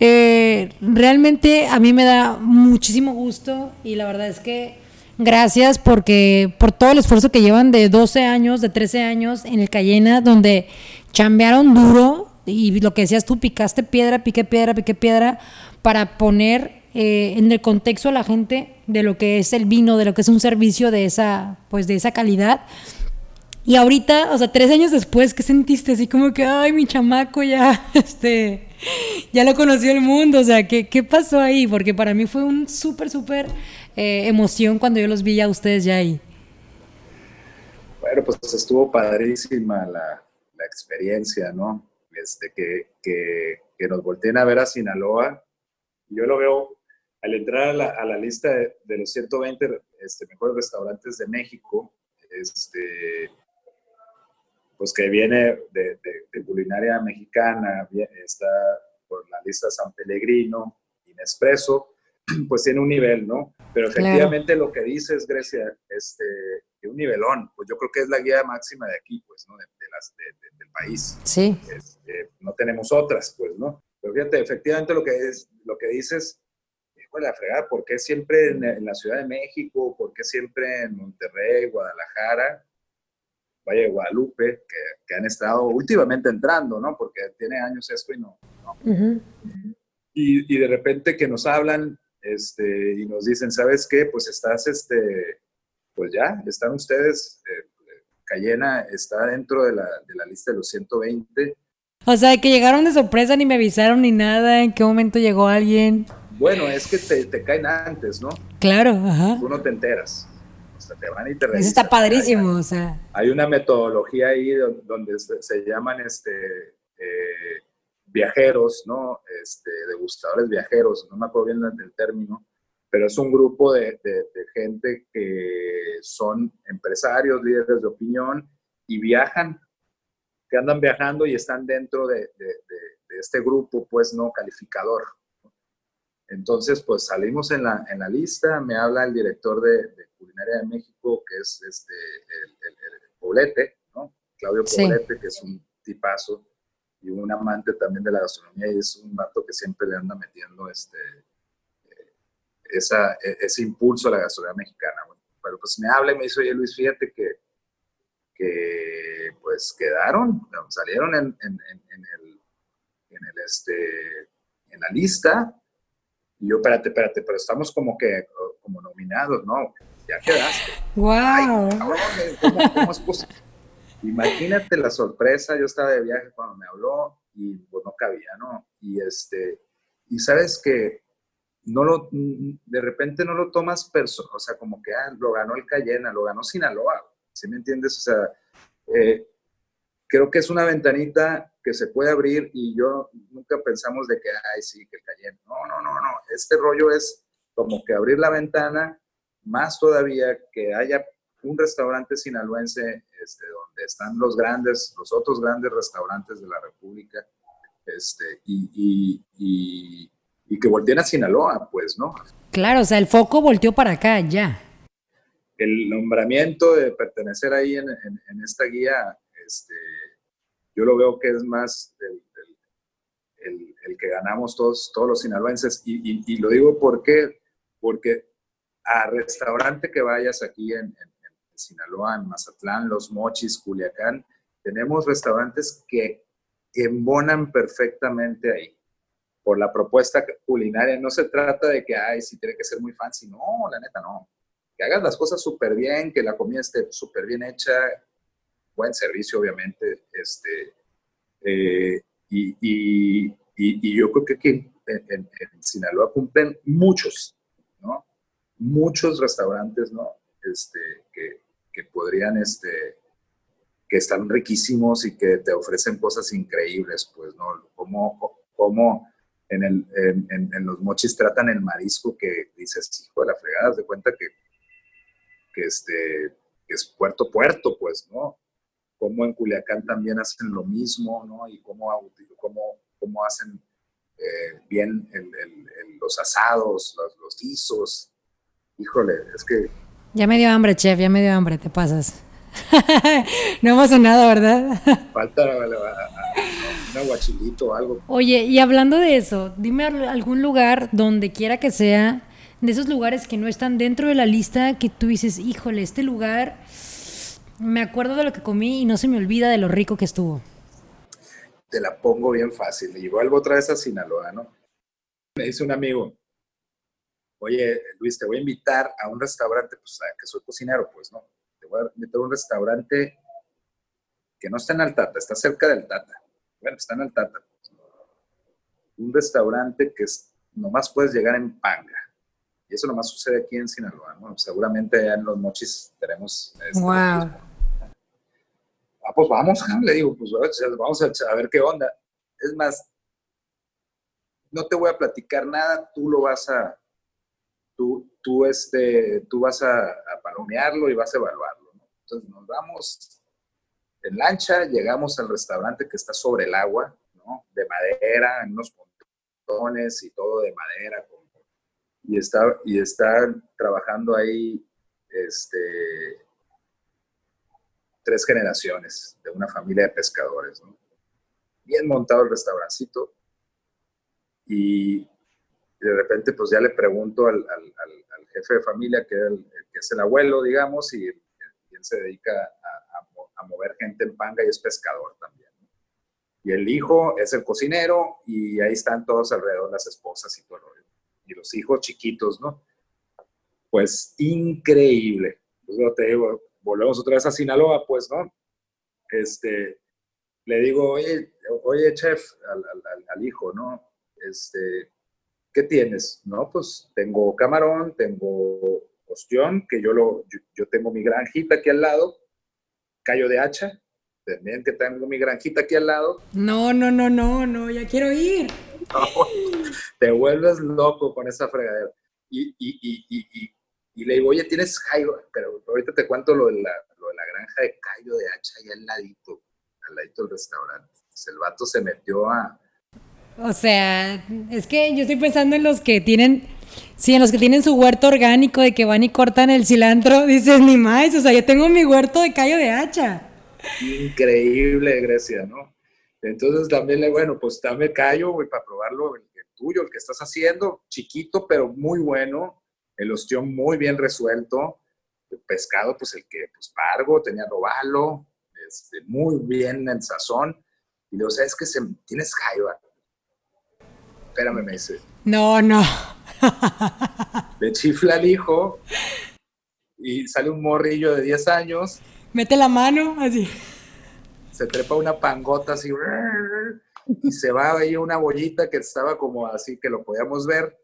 eh, realmente a mí me da muchísimo gusto y la verdad es que gracias porque por todo el esfuerzo que llevan de 12 años, de 13 años en el Cayena, donde chambearon duro y lo que decías tú, picaste piedra, piqué piedra, piqué piedra para poner eh, en el contexto a la gente de lo que es el vino, de lo que es un servicio de esa, pues de esa calidad. Y ahorita, o sea, tres años después, ¿qué sentiste? Así como que, ay, mi chamaco ya, este, ya lo conoció el mundo. O sea, ¿qué, qué pasó ahí? Porque para mí fue un súper, súper eh, emoción cuando yo los vi a ustedes ya ahí. Bueno, pues estuvo padrísima la, la experiencia, ¿no? Este, que, que, nos volteen a ver a Sinaloa yo lo veo al entrar a la, a la lista de, los 120 este, mejores restaurantes de México, este, pues que viene de, de, culinaria mexicana, está por la lista San Pellegrino, Inespresso, pues tiene un nivel, ¿no? Pero efectivamente lo que dices, Grecia, este, de un nivelón, pues yo creo que es la guía máxima de aquí, pues, ¿no? De, las, del país. Sí. Este, no tenemos otras, pues, ¿no? Pero fíjate, efectivamente lo que, es, lo que dices, la fregada, ¿por qué siempre en, la Ciudad de México? ¿Por qué siempre en Monterrey, Guadalajara, Valle de Guadalupe, que, han estado últimamente entrando, ¿no? Porque tiene años esto y no. y, y, de repente que nos hablan este, y nos dicen, ¿sabes qué? Pues estás, este, pues ya, están ustedes, eh, Cayena está dentro de la, de la lista de los 120 o sea, que llegaron de sorpresa, ni me avisaron ni nada, en qué momento llegó alguien. Bueno, es que te, caen antes, ¿no? Claro, ajá. Tú no te enteras. Te van y te Eso está padrísimo, o sea. Hay una metodología ahí donde se, llaman este, eh, viajeros, ¿no? Este, degustadores viajeros, no me acuerdo bien del término, pero es un grupo de, de gente que son empresarios, líderes de opinión y viajan que andan viajando y están dentro de, este grupo, pues, no calificador. Entonces, pues salimos en la, en la lista, me habla el director de, Culinaria de México, que es este, el, Poblete, ¿no? Claudio Poblete, que es un tipazo y un amante también de la gastronomía y es un vato que siempre le anda metiendo este, eh, esa, e, ese impulso a la gastronomía mexicana. pero pues me habla y me dice, oye Luis, fíjate que que pues quedaron, salieron en, en, en, el, en, el, este, en la lista. Y yo, espérate, espérate, pero estamos como que como nominados, ¿no? Ya quedaste. ¡Wow! ¿cómo, es posible? Imagínate la sorpresa, yo estaba de viaje cuando me habló y pues no cabía, ¿no? Y este, y sabes que no lo, de repente no lo tomas personal, o sea, como que ah, lo ganó el Cayena, lo ganó Sinaloa, ¿sí me entiendes? O sea, eh, creo que es una ventanita que se puede abrir y yo nunca pensamos de que, ay, sí, que cayendo. No, no, no, no. Este rollo es como que abrir la ventana, más todavía que haya un restaurante sinaloense este, donde están los grandes, los otros grandes restaurantes de la República, este, y, y, y, que volteen a Sinaloa, pues, ¿no? Claro, o sea, el foco volteó para acá, ya. El nombramiento de pertenecer ahí en, en, esta guía, este, yo lo veo que es más el, el, el, que ganamos todos, todos los sinaloenses, y, y, lo digo porque, porque a restaurante que vayas aquí en, en Sinaloa, en Mazatlán, Los Mochis, Culiacán, tenemos restaurantes que embonan perfectamente ahí por la propuesta culinaria. No se trata de que, ay, si tiene que ser muy fancy. No, la neta, no. Que hagas las cosas súper bien, que la comida esté súper bien hecha, buen servicio, obviamente. Este, eh, y, y, yo creo que aquí en, Sinaloa cumplen muchos. Muchos restaurantes, ¿no? Este, que, que podrían, este, que están riquísimos y que te ofrecen cosas increíbles, pues, ¿no? Como, como en, los mochis tratan el marisco que dices, hijo de la fregada, de cuenta que, que, este, es puerto puerto, pues, ¿no? Como en Culiacán también hacen lo mismo, ¿no? Y cómo, cómo, cómo hacen eh, bien el, los asados, los, los guisos. Híjole, es que ya me dio hambre, chef, ya me dio hambre, te pasas. no hemos nada, ¿verdad? Falta un aguachilito o algo. Oye, y hablando de eso, dime algún lugar donde quiera que sea, de esos lugares que no están dentro de la lista, que tú dices, híjole, este lugar, me acuerdo de lo que comí y no se me olvida de lo rico que estuvo. Te la pongo bien fácil. Y vuelvo otra vez a Sinaloa, ¿no? Me dice un amigo, oye, Luis, te voy a invitar a un restaurante, pues, que soy cocinero, pues, ¿no? Te voy a invitar a un restaurante que no está en Altata, está cerca del Tata. Bueno, está en Altata. Pues, un restaurante que nomás puedes llegar en Panga. Y eso nomás sucede aquí en Sinaloa, ¿no? Seguramente allá en Los Mochis tenemos... wow. Este, ah, pues vamos, le digo, pues vamos a ver qué onda. Es más, no te voy a platicar nada, tú lo vas a, tú, tú, este, tú vas a, palomearlo y vas a evaluarlo. Entonces nos vamos en lancha, llegamos al restaurante que está sobre el agua, de madera, en unos pontones y todo de madera. Y está, y está trabajando ahí este, tres generaciones de una familia de pescadores. Bien montado el restaurancito. Y de repente pues ya le pregunto al, jefe de familia, que, es el abuelo, digamos, y, él se dedica a, mover gente en panga y es pescador también. Y el hijo es el cocinero y ahí están todos alrededor, las esposas y todo Y los hijos chiquitos, ¿no? Pues increíble. Pues te digo, volvemos otra vez a Sinaloa, pues, ¿no? Este, le digo, oye, oye, chef, al, al hijo, ¿no? Este, ¿qué tienes? No, pues tengo camarón, tengo ostión, que yo, lo, yo, tengo mi granjita aquí al lado, callo de hacha, también que tengo mi granjita aquí al lado. No, no, no, no, no, ya quiero ir. te vuelves loco con esa fregadera. Y, y, y, y, le digo, oye, tienes callo, pero ahorita te cuento lo de la, lo de la granja de callo de hacha ahí al ladito, al ladito del restaurante. el vato se metió a, o sea, es que yo estoy pensando en los que tienen, sí, en los que tienen su huerto orgánico de que van y cortan el cilantro, dices, ni más, o sea, yo tengo mi huerto de callo de hacha. Increíble, Grecia, ¿no? Entonces también, bueno, pues dame callo, güey, para probarlo, el, tuyo, el que estás haciendo, chiquito, pero muy bueno, el ostión muy bien resuelto, el pescado, pues el que, pues pargo, tenía robalo, este, muy bien en sazón, y digo, ¿sabes que se, tienes jaiba? Espérame, me dice. No, no. Le chifla al hijo y sale un morrillo de 10 años. Mete la mano, así. Se trepa una pangota así. Y se va ahí una bollita que estaba como así que lo podíamos ver.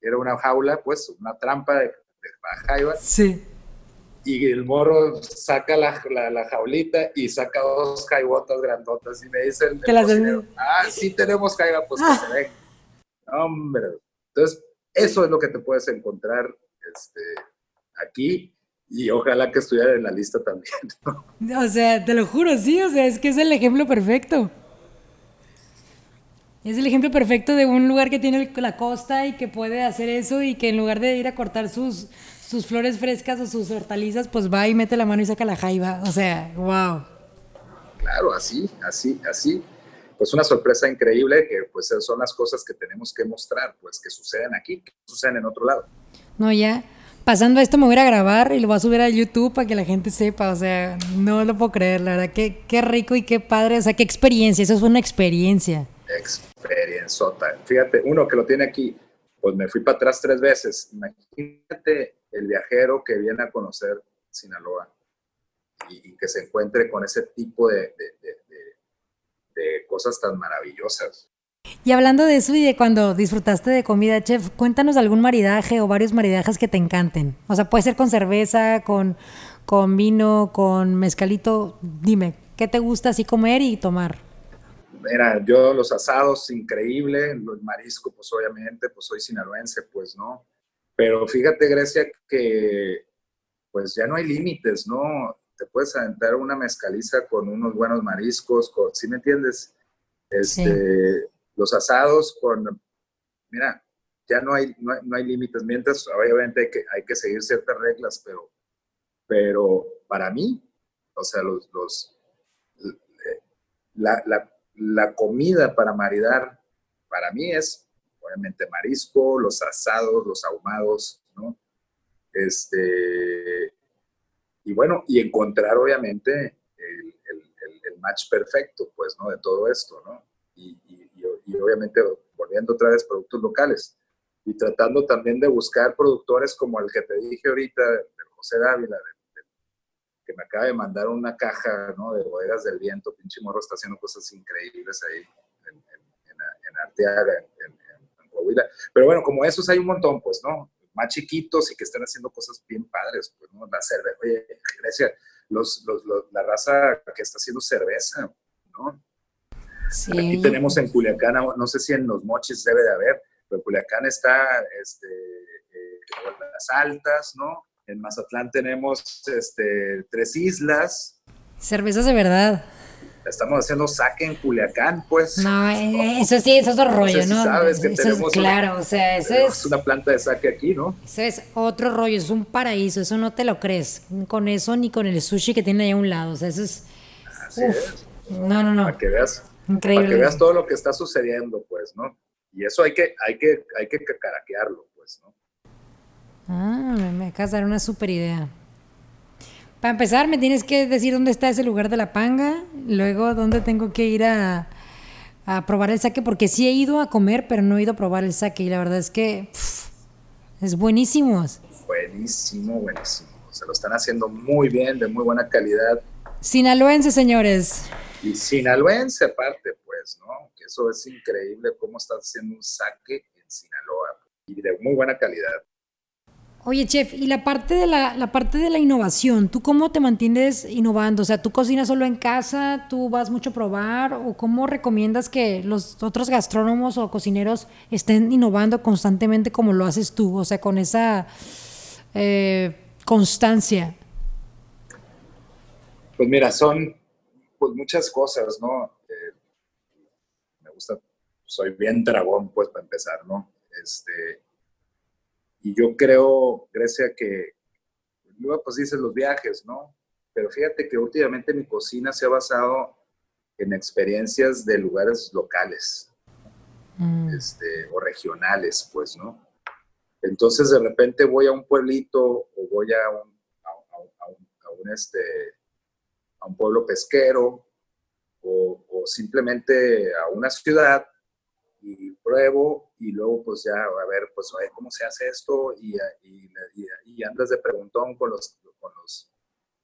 Era una jaula, pues, una trampa de, de Sí. Y el morro saca la, la, jaulita y saca dos jaibotas grandotas y me dice el, ah, sí tenemos jaiba, pues que se ven. Hombre. Entonces, eso es lo que te puedes encontrar este, aquí. y ojalá que estuviera en la lista también. O sea, te lo juro, sí, o sea, es que es el ejemplo perfecto. Es el ejemplo perfecto de un lugar que tiene la costa y que puede hacer eso y que en lugar de ir a cortar sus, sus flores frescas o sus hortalizas, pues va y mete la mano y saca la jaiba. O sea, wow. Claro, así, así, así. Pues una sorpresa increíble que pues son las cosas que tenemos que mostrar, pues que suceden aquí, que suceden en otro lado. No, ya pasando esto me voy a grabar y lo voy a subir a YouTube para que la gente sepa, o sea, no lo puedo creer, la verdad, qué, qué rico y qué padre, o sea, qué experiencia, eso fue una experiencia. Experiencia, fíjate, uno que lo tiene aquí, pues me fui para atrás tres veces, imagínate el viajero que viene a conocer Sinaloa y, que se encuentre con ese tipo de, de cosas tan maravillosas. Y hablando de eso y de cuando disfrutaste de comida, chef, cuéntanos algún maridaje o varios maridajes que te encanten. O sea, puede ser con cerveza, con, con vino, con mezcalito. Dime, ¿qué te gusta así comer y tomar? Mira, yo los asados, increíble. Los mariscos, pues obviamente, pues soy sinaloense, pues no. Pero fíjate, Grecia, que pues ya no hay límites, ¿no? Te puedes aventar una mezcaliza con unos buenos mariscos, ¿sí me entiendes? Este, los asados con, mira, ya no hay, no hay, límites, mientras obviamente hay que, hay que seguir ciertas reglas, pero, pero para mí, o sea, los, los la, la, la, comida para maridar, para mí es obviamente marisco, los asados, los ahumados, ¿no? Este, y bueno, y encontrar obviamente el, el, match perfecto, pues, ¿no? De todo esto, ¿no? Y, y obviamente volviendo otra vez productos locales y tratando también de buscar productores como el que te dije ahorita, de José Dávila, que me acaba de mandar una caja ¿no? de bodegas del viento, pinche morro está haciendo cosas increíbles ahí en, en, Arteaga, en, Coahuila. Pero bueno, como esos hay un montón, pues, ¿no? Más chiquitos y que están haciendo cosas bien padres, pues, ¿no? La cerveza, oye, Grecia, los, los, la raza que está haciendo cerveza, ¿no? Aquí tenemos en Culiacán, no sé si en los mochis debe de haber, pero Culiacán está este, eh, las altas, ¿no? En Mazatlán tenemos este, tres islas. Cervezas de verdad. Estamos haciendo saque en Culiacán, pues. No, eh, eso sí, eso es otro rollo, ¿no? sabes que tenemos claro, o sea, eso es una planta de saque aquí, ¿no? Eso es otro rollo, es un paraíso, eso no te lo crees. Con eso ni con el sushi que tiene ahí a un lado, o sea, eso es. Así es. No, no, no. Para que veas. Increíble. Para que veas todo lo que está sucediendo, pues, ¿no? Y eso hay que, hay que, hay que caraquearlo, pues, ¿no? Ah, me acabas de dar una super idea. Para empezar, me tienes que decir dónde está ese lugar de la panga, luego dónde tengo que ir a, a probar el saque, porque sí he ido a comer, pero no he ido a probar el saque y la verdad es que es buenísimo. Buenísimo, buenísimo. Se lo están haciendo muy bien, de muy buena calidad. Sinaloense, señores. Y sinaloense aparte, pues, ¿no? Que eso es increíble cómo está haciendo un saque en Sinaloa y de muy buena calidad. Oye, chef, y la parte de la, la, parte de la innovación, ¿tú cómo te mantienes innovando? O sea, ¿tú cocinas solo en casa? ¿Tú vas mucho a probar? ¿O cómo recomiendas que los otros gastrónomos o cocineros estén innovando constantemente como lo haces tú? O sea, con esa eh, constancia. Pues mira, son pues muchas cosas, ¿no? Eh, me gusta, soy bien dragón, pues, para empezar, ¿no? Este, y yo creo, Grecia, que luego pues dices los viajes, ¿no? Pero fíjate que últimamente mi cocina se ha basado en experiencias de lugares locales mm. este, o regionales, pues, ¿no? Entonces de repente voy a un pueblito o voy a un, a un este, a un pueblo pesquero o, simplemente a una ciudad pruebo y luego pues ya a ver pues cómo se hace esto y, y, andas de preguntón con los, con, los,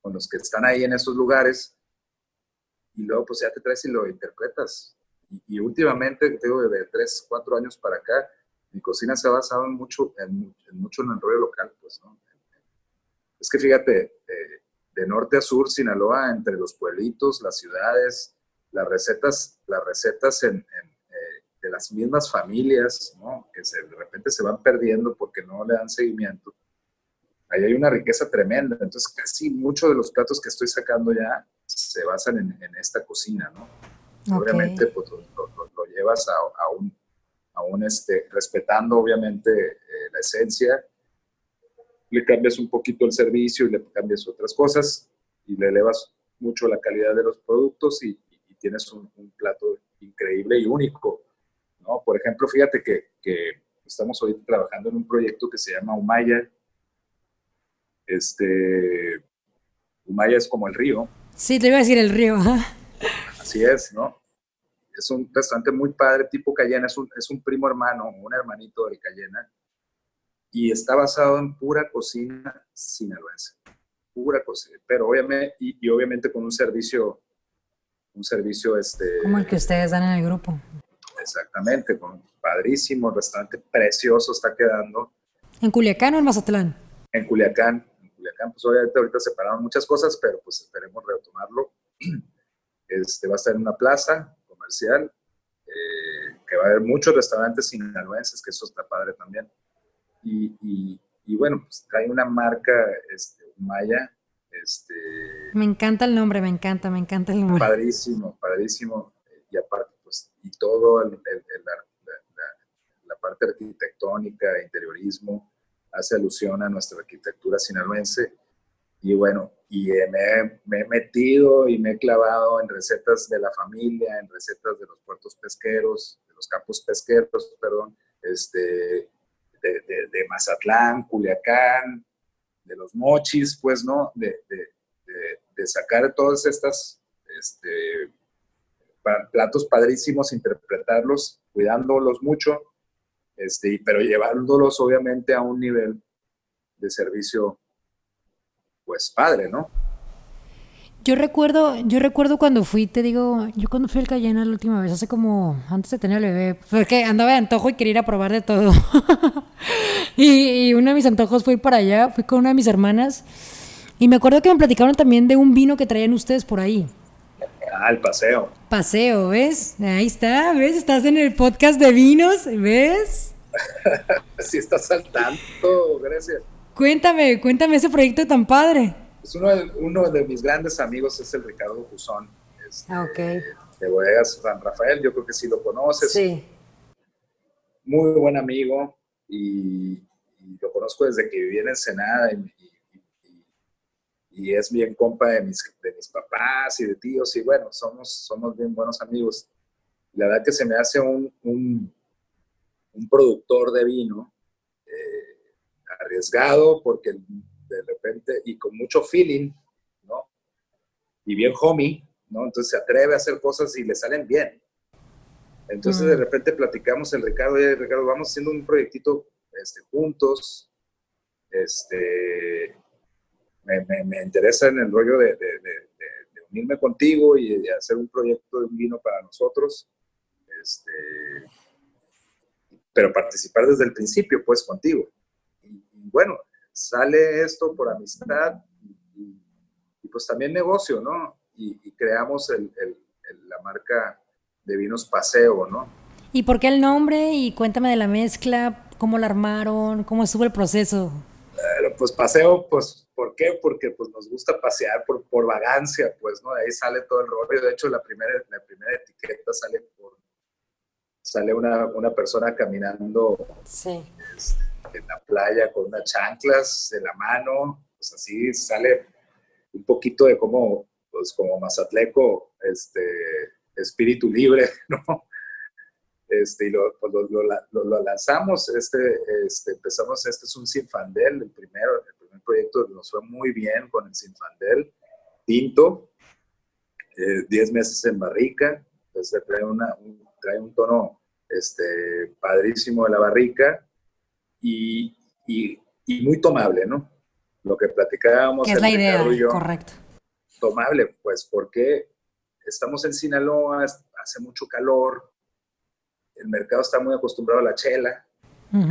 con los que están ahí en esos lugares y luego pues ya te traes y lo interpretas. Y, últimamente, digo, de tres, cuatro años para acá, mi cocina se ha basado en mucho en, mucho en el rollo local, pues, ¿no? Es que fíjate, eh, de norte a sur, Sinaloa, entre los pueblitos, las ciudades, las recetas, las recetas en, eh, de las mismas familias, ¿no? que de repente se van perdiendo porque no le dan seguimiento. ahí hay una riqueza tremenda. Entonces, casi muchos de los platos que estoy sacando ya se basan en, esta cocina, ¿no? Obviamente, pues lo, llevas a, un, a un este, respetando obviamente eh, la esencia, le cambias un poquito el servicio y le cambias otras cosas y le elevas mucho la calidad de los productos y, tienes un, plato increíble y único, ¿no? Por ejemplo, fíjate que, que estamos hoy trabajando en un proyecto que se llama Umaya, este, Umaya es como el río. Sí, te iba a decir el río. Así es, ¿no? Es un restaurante muy padre, tipo Cayena, es un, es un primo hermano, un hermanito del Cayena, y está basado en pura cocina sinaloense, pura cocina, pero obviamente, y, obviamente con un servicio, un servicio este... Como el que ustedes dan en el grupo. Exactamente, con padrísimo, restaurante precioso está quedando. ¿En Culiacán o en Mazatlán? En Culiacán, Culiacán, pues obviamente ahorita separaron muchas cosas, pero pues esperemos retomarlo. Este, va a estar en una plaza comercial, eh, que va a haber muchos restaurantes sinaloenses, que eso está padre también. Y, y, bueno, pues trae una marca este, Maya. Este, me encanta el nombre, me encanta, me encanta el nombre. Padrísimo, padrísimo. Y aparte, pues, y todo el, la, la, parte arquitectónica, interiorismo, hace alusión a nuestra arquitectura sinaloense. Y bueno, y me, me, he metido y me he clavado en recetas de la familia, en recetas de los puertos pesqueros, de los campos pesqueros, perdón, este, de, de, Mazatlán, Culiacán, de los mochis, pues, ¿no? De, de sacar todas estas este, platos padrísimos, interpretarlos, cuidándolos mucho este, pero llevándolos obviamente a un nivel de servicio, pues padre, ¿no? Yo recuerdo, yo recuerdo cuando fui, te digo, yo cuando fui al Cayena la última vez, hace como, antes de tener el bebé, fue que andaba de antojo y quería ir a probar de todo. y, y, uno de mis antojos fue ir para allá, fui con una de mis hermanas, y me acuerdo que me platicaron también de un vino que traían ustedes por ahí. Ah, el paseo. Paseo, ¿ves? Ahí está, ¿ves? Estás en el podcast de vinos, ¿ves? sí, estás saltando, gracias. Cuéntame, cuéntame ese proyecto tan padre. Pues uno, de, uno de mis grandes amigos es el Ricardo Juzón. Este, ah, ok. De Bodegas San Rafael, yo creo que sí lo conoces. Sí. Muy buen amigo y, lo conozco desde que viví en Ensenada y, y es bien compa de mis, de mis papás y de tíos, y bueno, somos, somos bien buenos amigos. La verdad que se me hace un, un, un productor de vino eh, arriesgado porque de repente, y con mucho feeling, ¿no? Y bien homie, ¿no? Entonces se atreve a hacer cosas y le salen bien. Entonces de mm. repente platicamos el Ricardo, y Ricardo, vamos haciendo un proyectito este, juntos, este, me, me, interesa en el rollo de, de, unirme contigo y de hacer un proyecto de un vino para nosotros. Este, pero participar desde el principio, pues, contigo. Y, bueno, sale esto por amistad y, pues también negocio, ¿no? Y, creamos el, el, la marca de vinos Paseo, ¿no? ¿Y por qué el nombre? Y cuéntame de la mezcla, cómo la armaron, cómo estuvo el proceso. pues Paseo, pues ¿Por qué? Porque pues nos gusta pasear por, por vagancia, pues, ¿no? De ahí sale todo el rollo. De hecho, la primera, la primera etiqueta sale por, sale una, una persona caminando sí. Este, en la playa con unas chanclas de la mano, pues así sale un poquito de como, pues como Mazatleco, este, espíritu libre, ¿no? Este, y lo, pues, lo, lo, lo, lanzamos, este, este, empezamos, este es un sinfandel, el primero, el proyecto nos fue muy bien con el Sinfandel, tinto, 10 eh, meses en barrica, entonces trae, una, un, trae un tono este, padrísimo de la barrica y, y, muy tomable, ¿no? Lo que platicábamos. es la idea, correcto. Tomable, pues porque estamos en Sinaloa, hace mucho calor, el mercado está muy acostumbrado a la chela,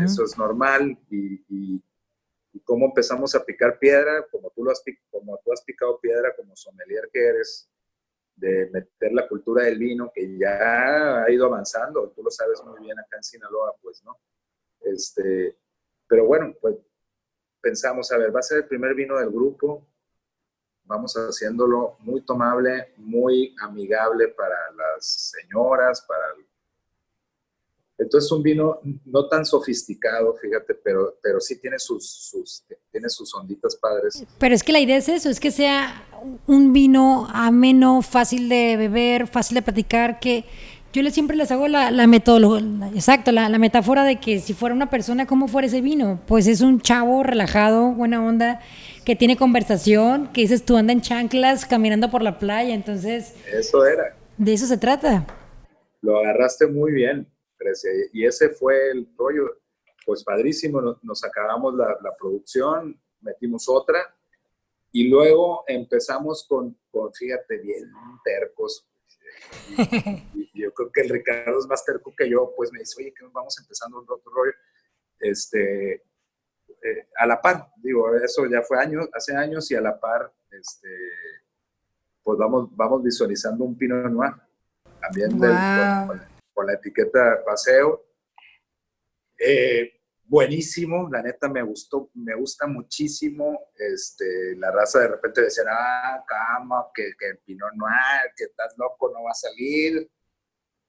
eso es normal y, y cómo empezamos a picar piedra, como tú, lo has, como tú has picado piedra como sommelier que eres, de meter la cultura del vino que ya ha ido avanzando, tú lo sabes muy bien acá en Sinaloa, pues, ¿no? Este, pero bueno, pues pensamos, a ver, va a ser el primer vino del grupo, vamos haciéndolo muy tomable, muy amigable para las señoras, para... Entonces un vino no tan sofisticado, fíjate, pero, pero sí tiene sus, sus, tiene sus onditas padres. Pero es que la idea es eso, es que sea un vino ameno, fácil de beber, fácil de platicar, que yo les, siempre les hago la, la metodología, exacto, la, la, metáfora de que si fuera una persona, ¿cómo fuera ese vino? Pues es un chavo relajado, buena onda, que tiene conversación, que dices tú anda en chanclas caminando por la playa, entonces... Eso era. De eso se trata. Lo agarraste muy bien, y ese fue el rollo, pues padrísimo, nos, acabamos la, la, producción, metimos otra, y luego empezamos con, con fíjate bien, tercos, y, yo creo que el Ricardo es más terco que yo, pues me dice, oye, que vamos empezando un otro rollo. Este, eh, a la par, digo, eso ya fue años, hace años y a la par, este, pues vamos, vamos visualizando un Pinot Noir, también con, la etiqueta paseo. Eh, buenísimo, la neta me gustó, me gusta muchísimo. Este, la raza de repente decían, ah, cama, que, que el Pinot Noir, que estás loco, no va a salir.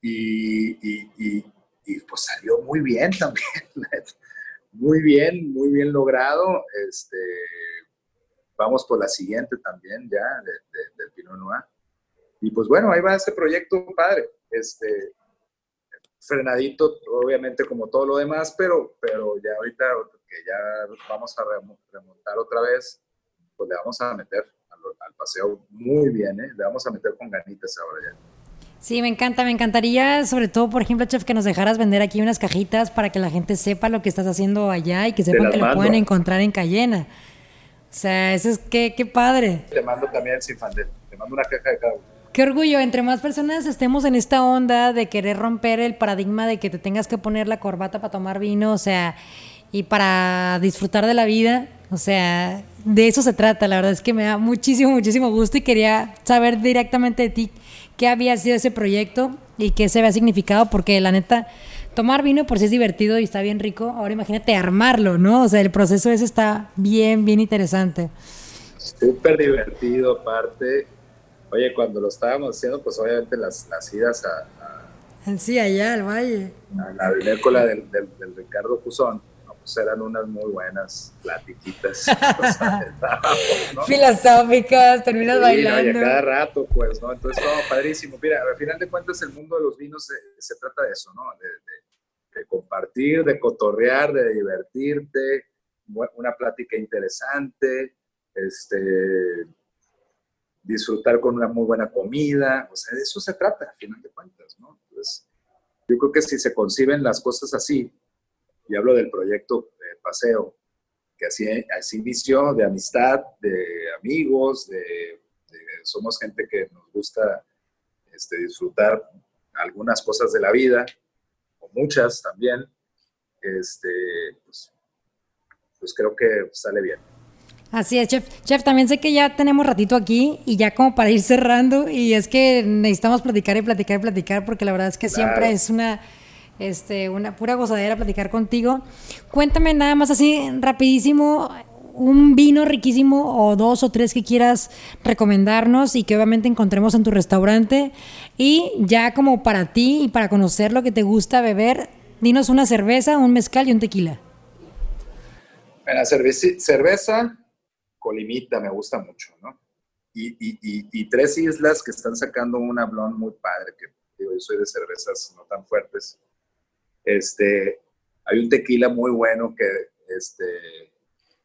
Y, y, pues salió muy bien también, muy bien, muy bien logrado. Este, vamos por la siguiente también ya del Pinot Noir. Y pues bueno, ahí va ese proyecto padre. Este, frenadito, obviamente, como todo lo demás, pero, pero ya ahorita que ya vamos a remontar otra vez, pues le vamos a meter al, paseo muy bien, ¿eh? Le vamos a meter con ganitas ahora ya. Sí, me encanta, me encantaría, sobre todo, por ejemplo, Chef, que nos dejaras vender aquí unas cajitas para que la gente sepa lo que estás haciendo allá y que sepan que lo pueden encontrar en Cayena. O sea, eso es qué, qué padre. Te mando también sin te mando una caja de cada uno. Qué orgullo, entre más personas estemos en esta onda de querer romper el paradigma de que te tengas que poner la corbata para tomar vino, o sea, y para disfrutar de la vida, o sea, de eso se trata, la verdad es que me da muchísimo, muchísimo gusto y quería saber directamente de ti qué había sido ese proyecto y qué se había significado, porque la neta, tomar vino por si es divertido y está bien rico, ahora imagínate armarlo, ¿no? O sea, el proceso ese está bien, bien interesante. Súper divertido aparte Oye, cuando lo estábamos haciendo, pues obviamente las, las idas a, Sí, allá al valle. A la vinícola del, del, Ricardo Cusón, pues eran unas muy buenas platiquitas. Filosóficas, terminas bailando. cada rato, pues, ¿no? Entonces, todo padrísimo. Mira, al final de cuentas, el mundo de los vinos se, se trata de eso, ¿no? De, de, compartir, de cotorrear, de divertirte, una plática interesante, este disfrutar con una muy buena comida, o sea, de eso se trata, a final de cuentas, ¿no? Entonces, yo creo que si se conciben las cosas así, y hablo del proyecto paseo, que así, así inició, de amistad, de amigos, de, somos gente que nos gusta este, disfrutar algunas cosas de la vida, o muchas también, este, pues, pues creo que sale bien. Así es, chef. Chef, también sé que ya tenemos ratito aquí y ya como para ir cerrando y es que necesitamos platicar y platicar y platicar porque la verdad es que siempre es una, este, una pura gozadera platicar contigo. Cuéntame nada más así rapidísimo un vino riquísimo o dos o tres que quieras recomendarnos y que obviamente encontremos en tu restaurante y ya como para ti y para conocer lo que te gusta beber, dinos una cerveza, un mezcal y un tequila. La cerveza Colimita me gusta mucho, ¿no? Y, y, tres islas que están sacando un hablón muy padre, que digo, yo soy de cervezas no tan fuertes. Este, hay un tequila muy bueno que, este,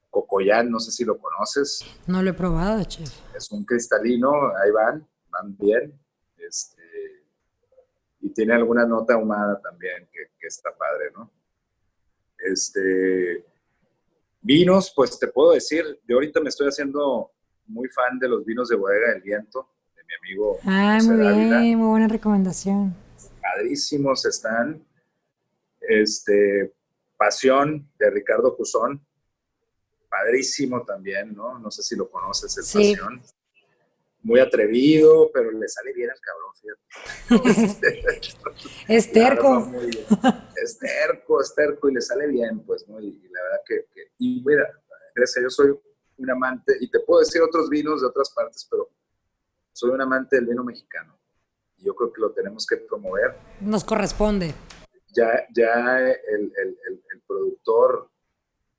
Cocoyán, no sé si lo conoces. No lo he probado, chef. Es un cristalino, ahí van, van bien. Este, y tiene alguna nota ahumada también que, que está padre, ¿no? Este, Vinos, pues te puedo decir, yo ahorita me estoy haciendo muy fan de los vinos de Bodega del Viento, de mi amigo. Ah, muy bien, muy buena recomendación. Padrísimos están. Este, Pasión de Ricardo Cusón, padrísimo también, ¿no? No sé si lo conoces, el sí. Pasión. Muy atrevido, pero le sale bien al cabrón, fíjate. Esterco. Esterco, esterco, y le sale bien, pues, ¿no? Y, la verdad que, y mira, Grecia, yo soy un amante, y te puedo decir otros vinos de otras partes, pero soy un amante del vino mexicano. Y yo creo que lo tenemos que promover. Nos corresponde. Ya, ya el, el, el, productor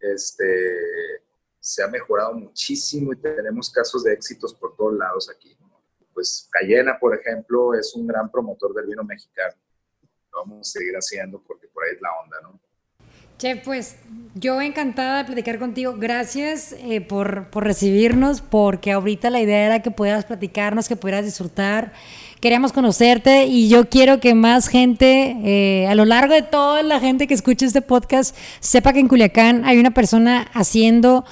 este, se ha mejorado muchísimo y tenemos casos de éxitos por todos lados aquí. Pues Cayena, por ejemplo, es un gran promotor del vino mexicano. Lo vamos a seguir haciendo porque por ahí es la onda, ¿no? Chef, pues yo encantada de platicar contigo. Gracias eh, por, por, recibirnos, porque ahorita la idea era que pudieras platicarnos, que pudieras disfrutar. Queríamos conocerte y yo quiero que más gente, eh, a lo largo de toda la gente que escuche este podcast, sepa que en Culiacán hay una persona haciendo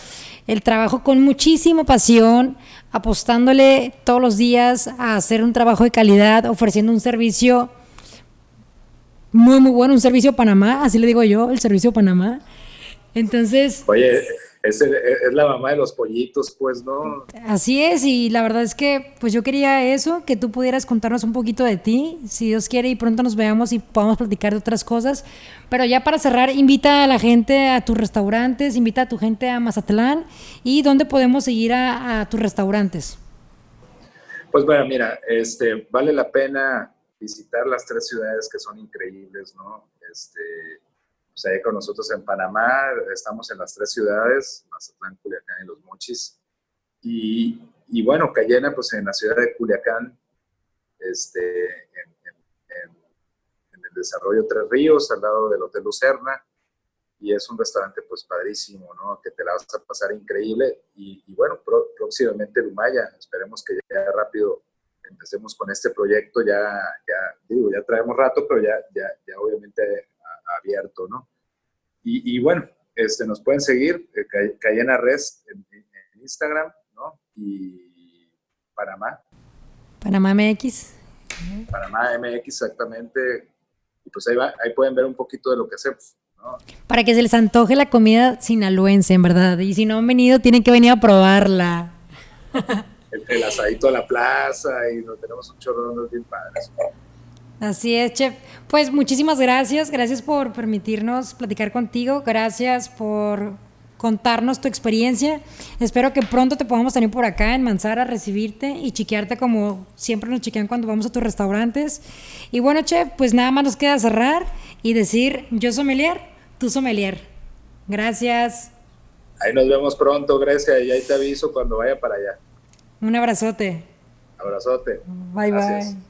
el trabajo con muchísima pasión, apostándole todos los días a hacer un trabajo de calidad, ofreciendo un servicio muy, muy bueno, un servicio Panamá, así le digo yo, el servicio Panamá. Entonces... Oye, es, es, la mamá de los pollitos, pues, ¿no? Así es, y la verdad es que, pues yo quería eso, que tú pudieras contarnos un poquito de ti, si Dios quiere, y pronto nos veamos y podamos platicar de otras cosas. Pero ya para cerrar, invita a la gente a tus restaurantes, invita a tu gente a Mazatlán, y dónde podemos seguir a, a tus restaurantes. Pues bueno, mira, este, vale la pena visitar las tres ciudades que son increíbles, ¿no? Este, pues ahí con nosotros en Panamá, estamos en las tres ciudades, Mazatlán, Culiacán y Los Mochis. Y, y bueno, Cayena, pues en la ciudad de Culiacán, este, en, el desarrollo Tres Ríos, al lado del Hotel Lucerna. Y es un restaurante pues padrísimo, ¿no? Que te la vas a pasar increíble. Y, y bueno, próximamente Lumaya, esperemos que llegue rápido empecemos con este proyecto, ya, ya digo, ya traemos rato, pero ya, ya, ya obviamente abierto, ¿no? Y, y, bueno, este, nos pueden seguir, eh, Cayena Rest en, en, Instagram, ¿no? Y Panamá. Panamá MX. Panamá MX, exactamente. Y pues ahí, va, ahí pueden ver un poquito de lo que hacemos. ¿no? Para que se les antoje la comida sinaloense, en verdad. Y si no han venido, tienen que venir a probarla. el, asadito a la plaza y nos tenemos un chorro de bien padres. Así es, chef. Pues muchísimas gracias, gracias por permitirnos platicar contigo, gracias por contarnos tu experiencia. Espero que pronto te podamos tener por acá en Manzara a recibirte y chiquearte como siempre nos chiquean cuando vamos a tus restaurantes. Y bueno, chef, pues nada más nos queda cerrar y decir, yo sommelier, tú sommelier. Gracias. Ahí nos vemos pronto, Grecia, y ahí te aviso cuando vaya para allá. Un abrazote. Abrazote. Bye bye.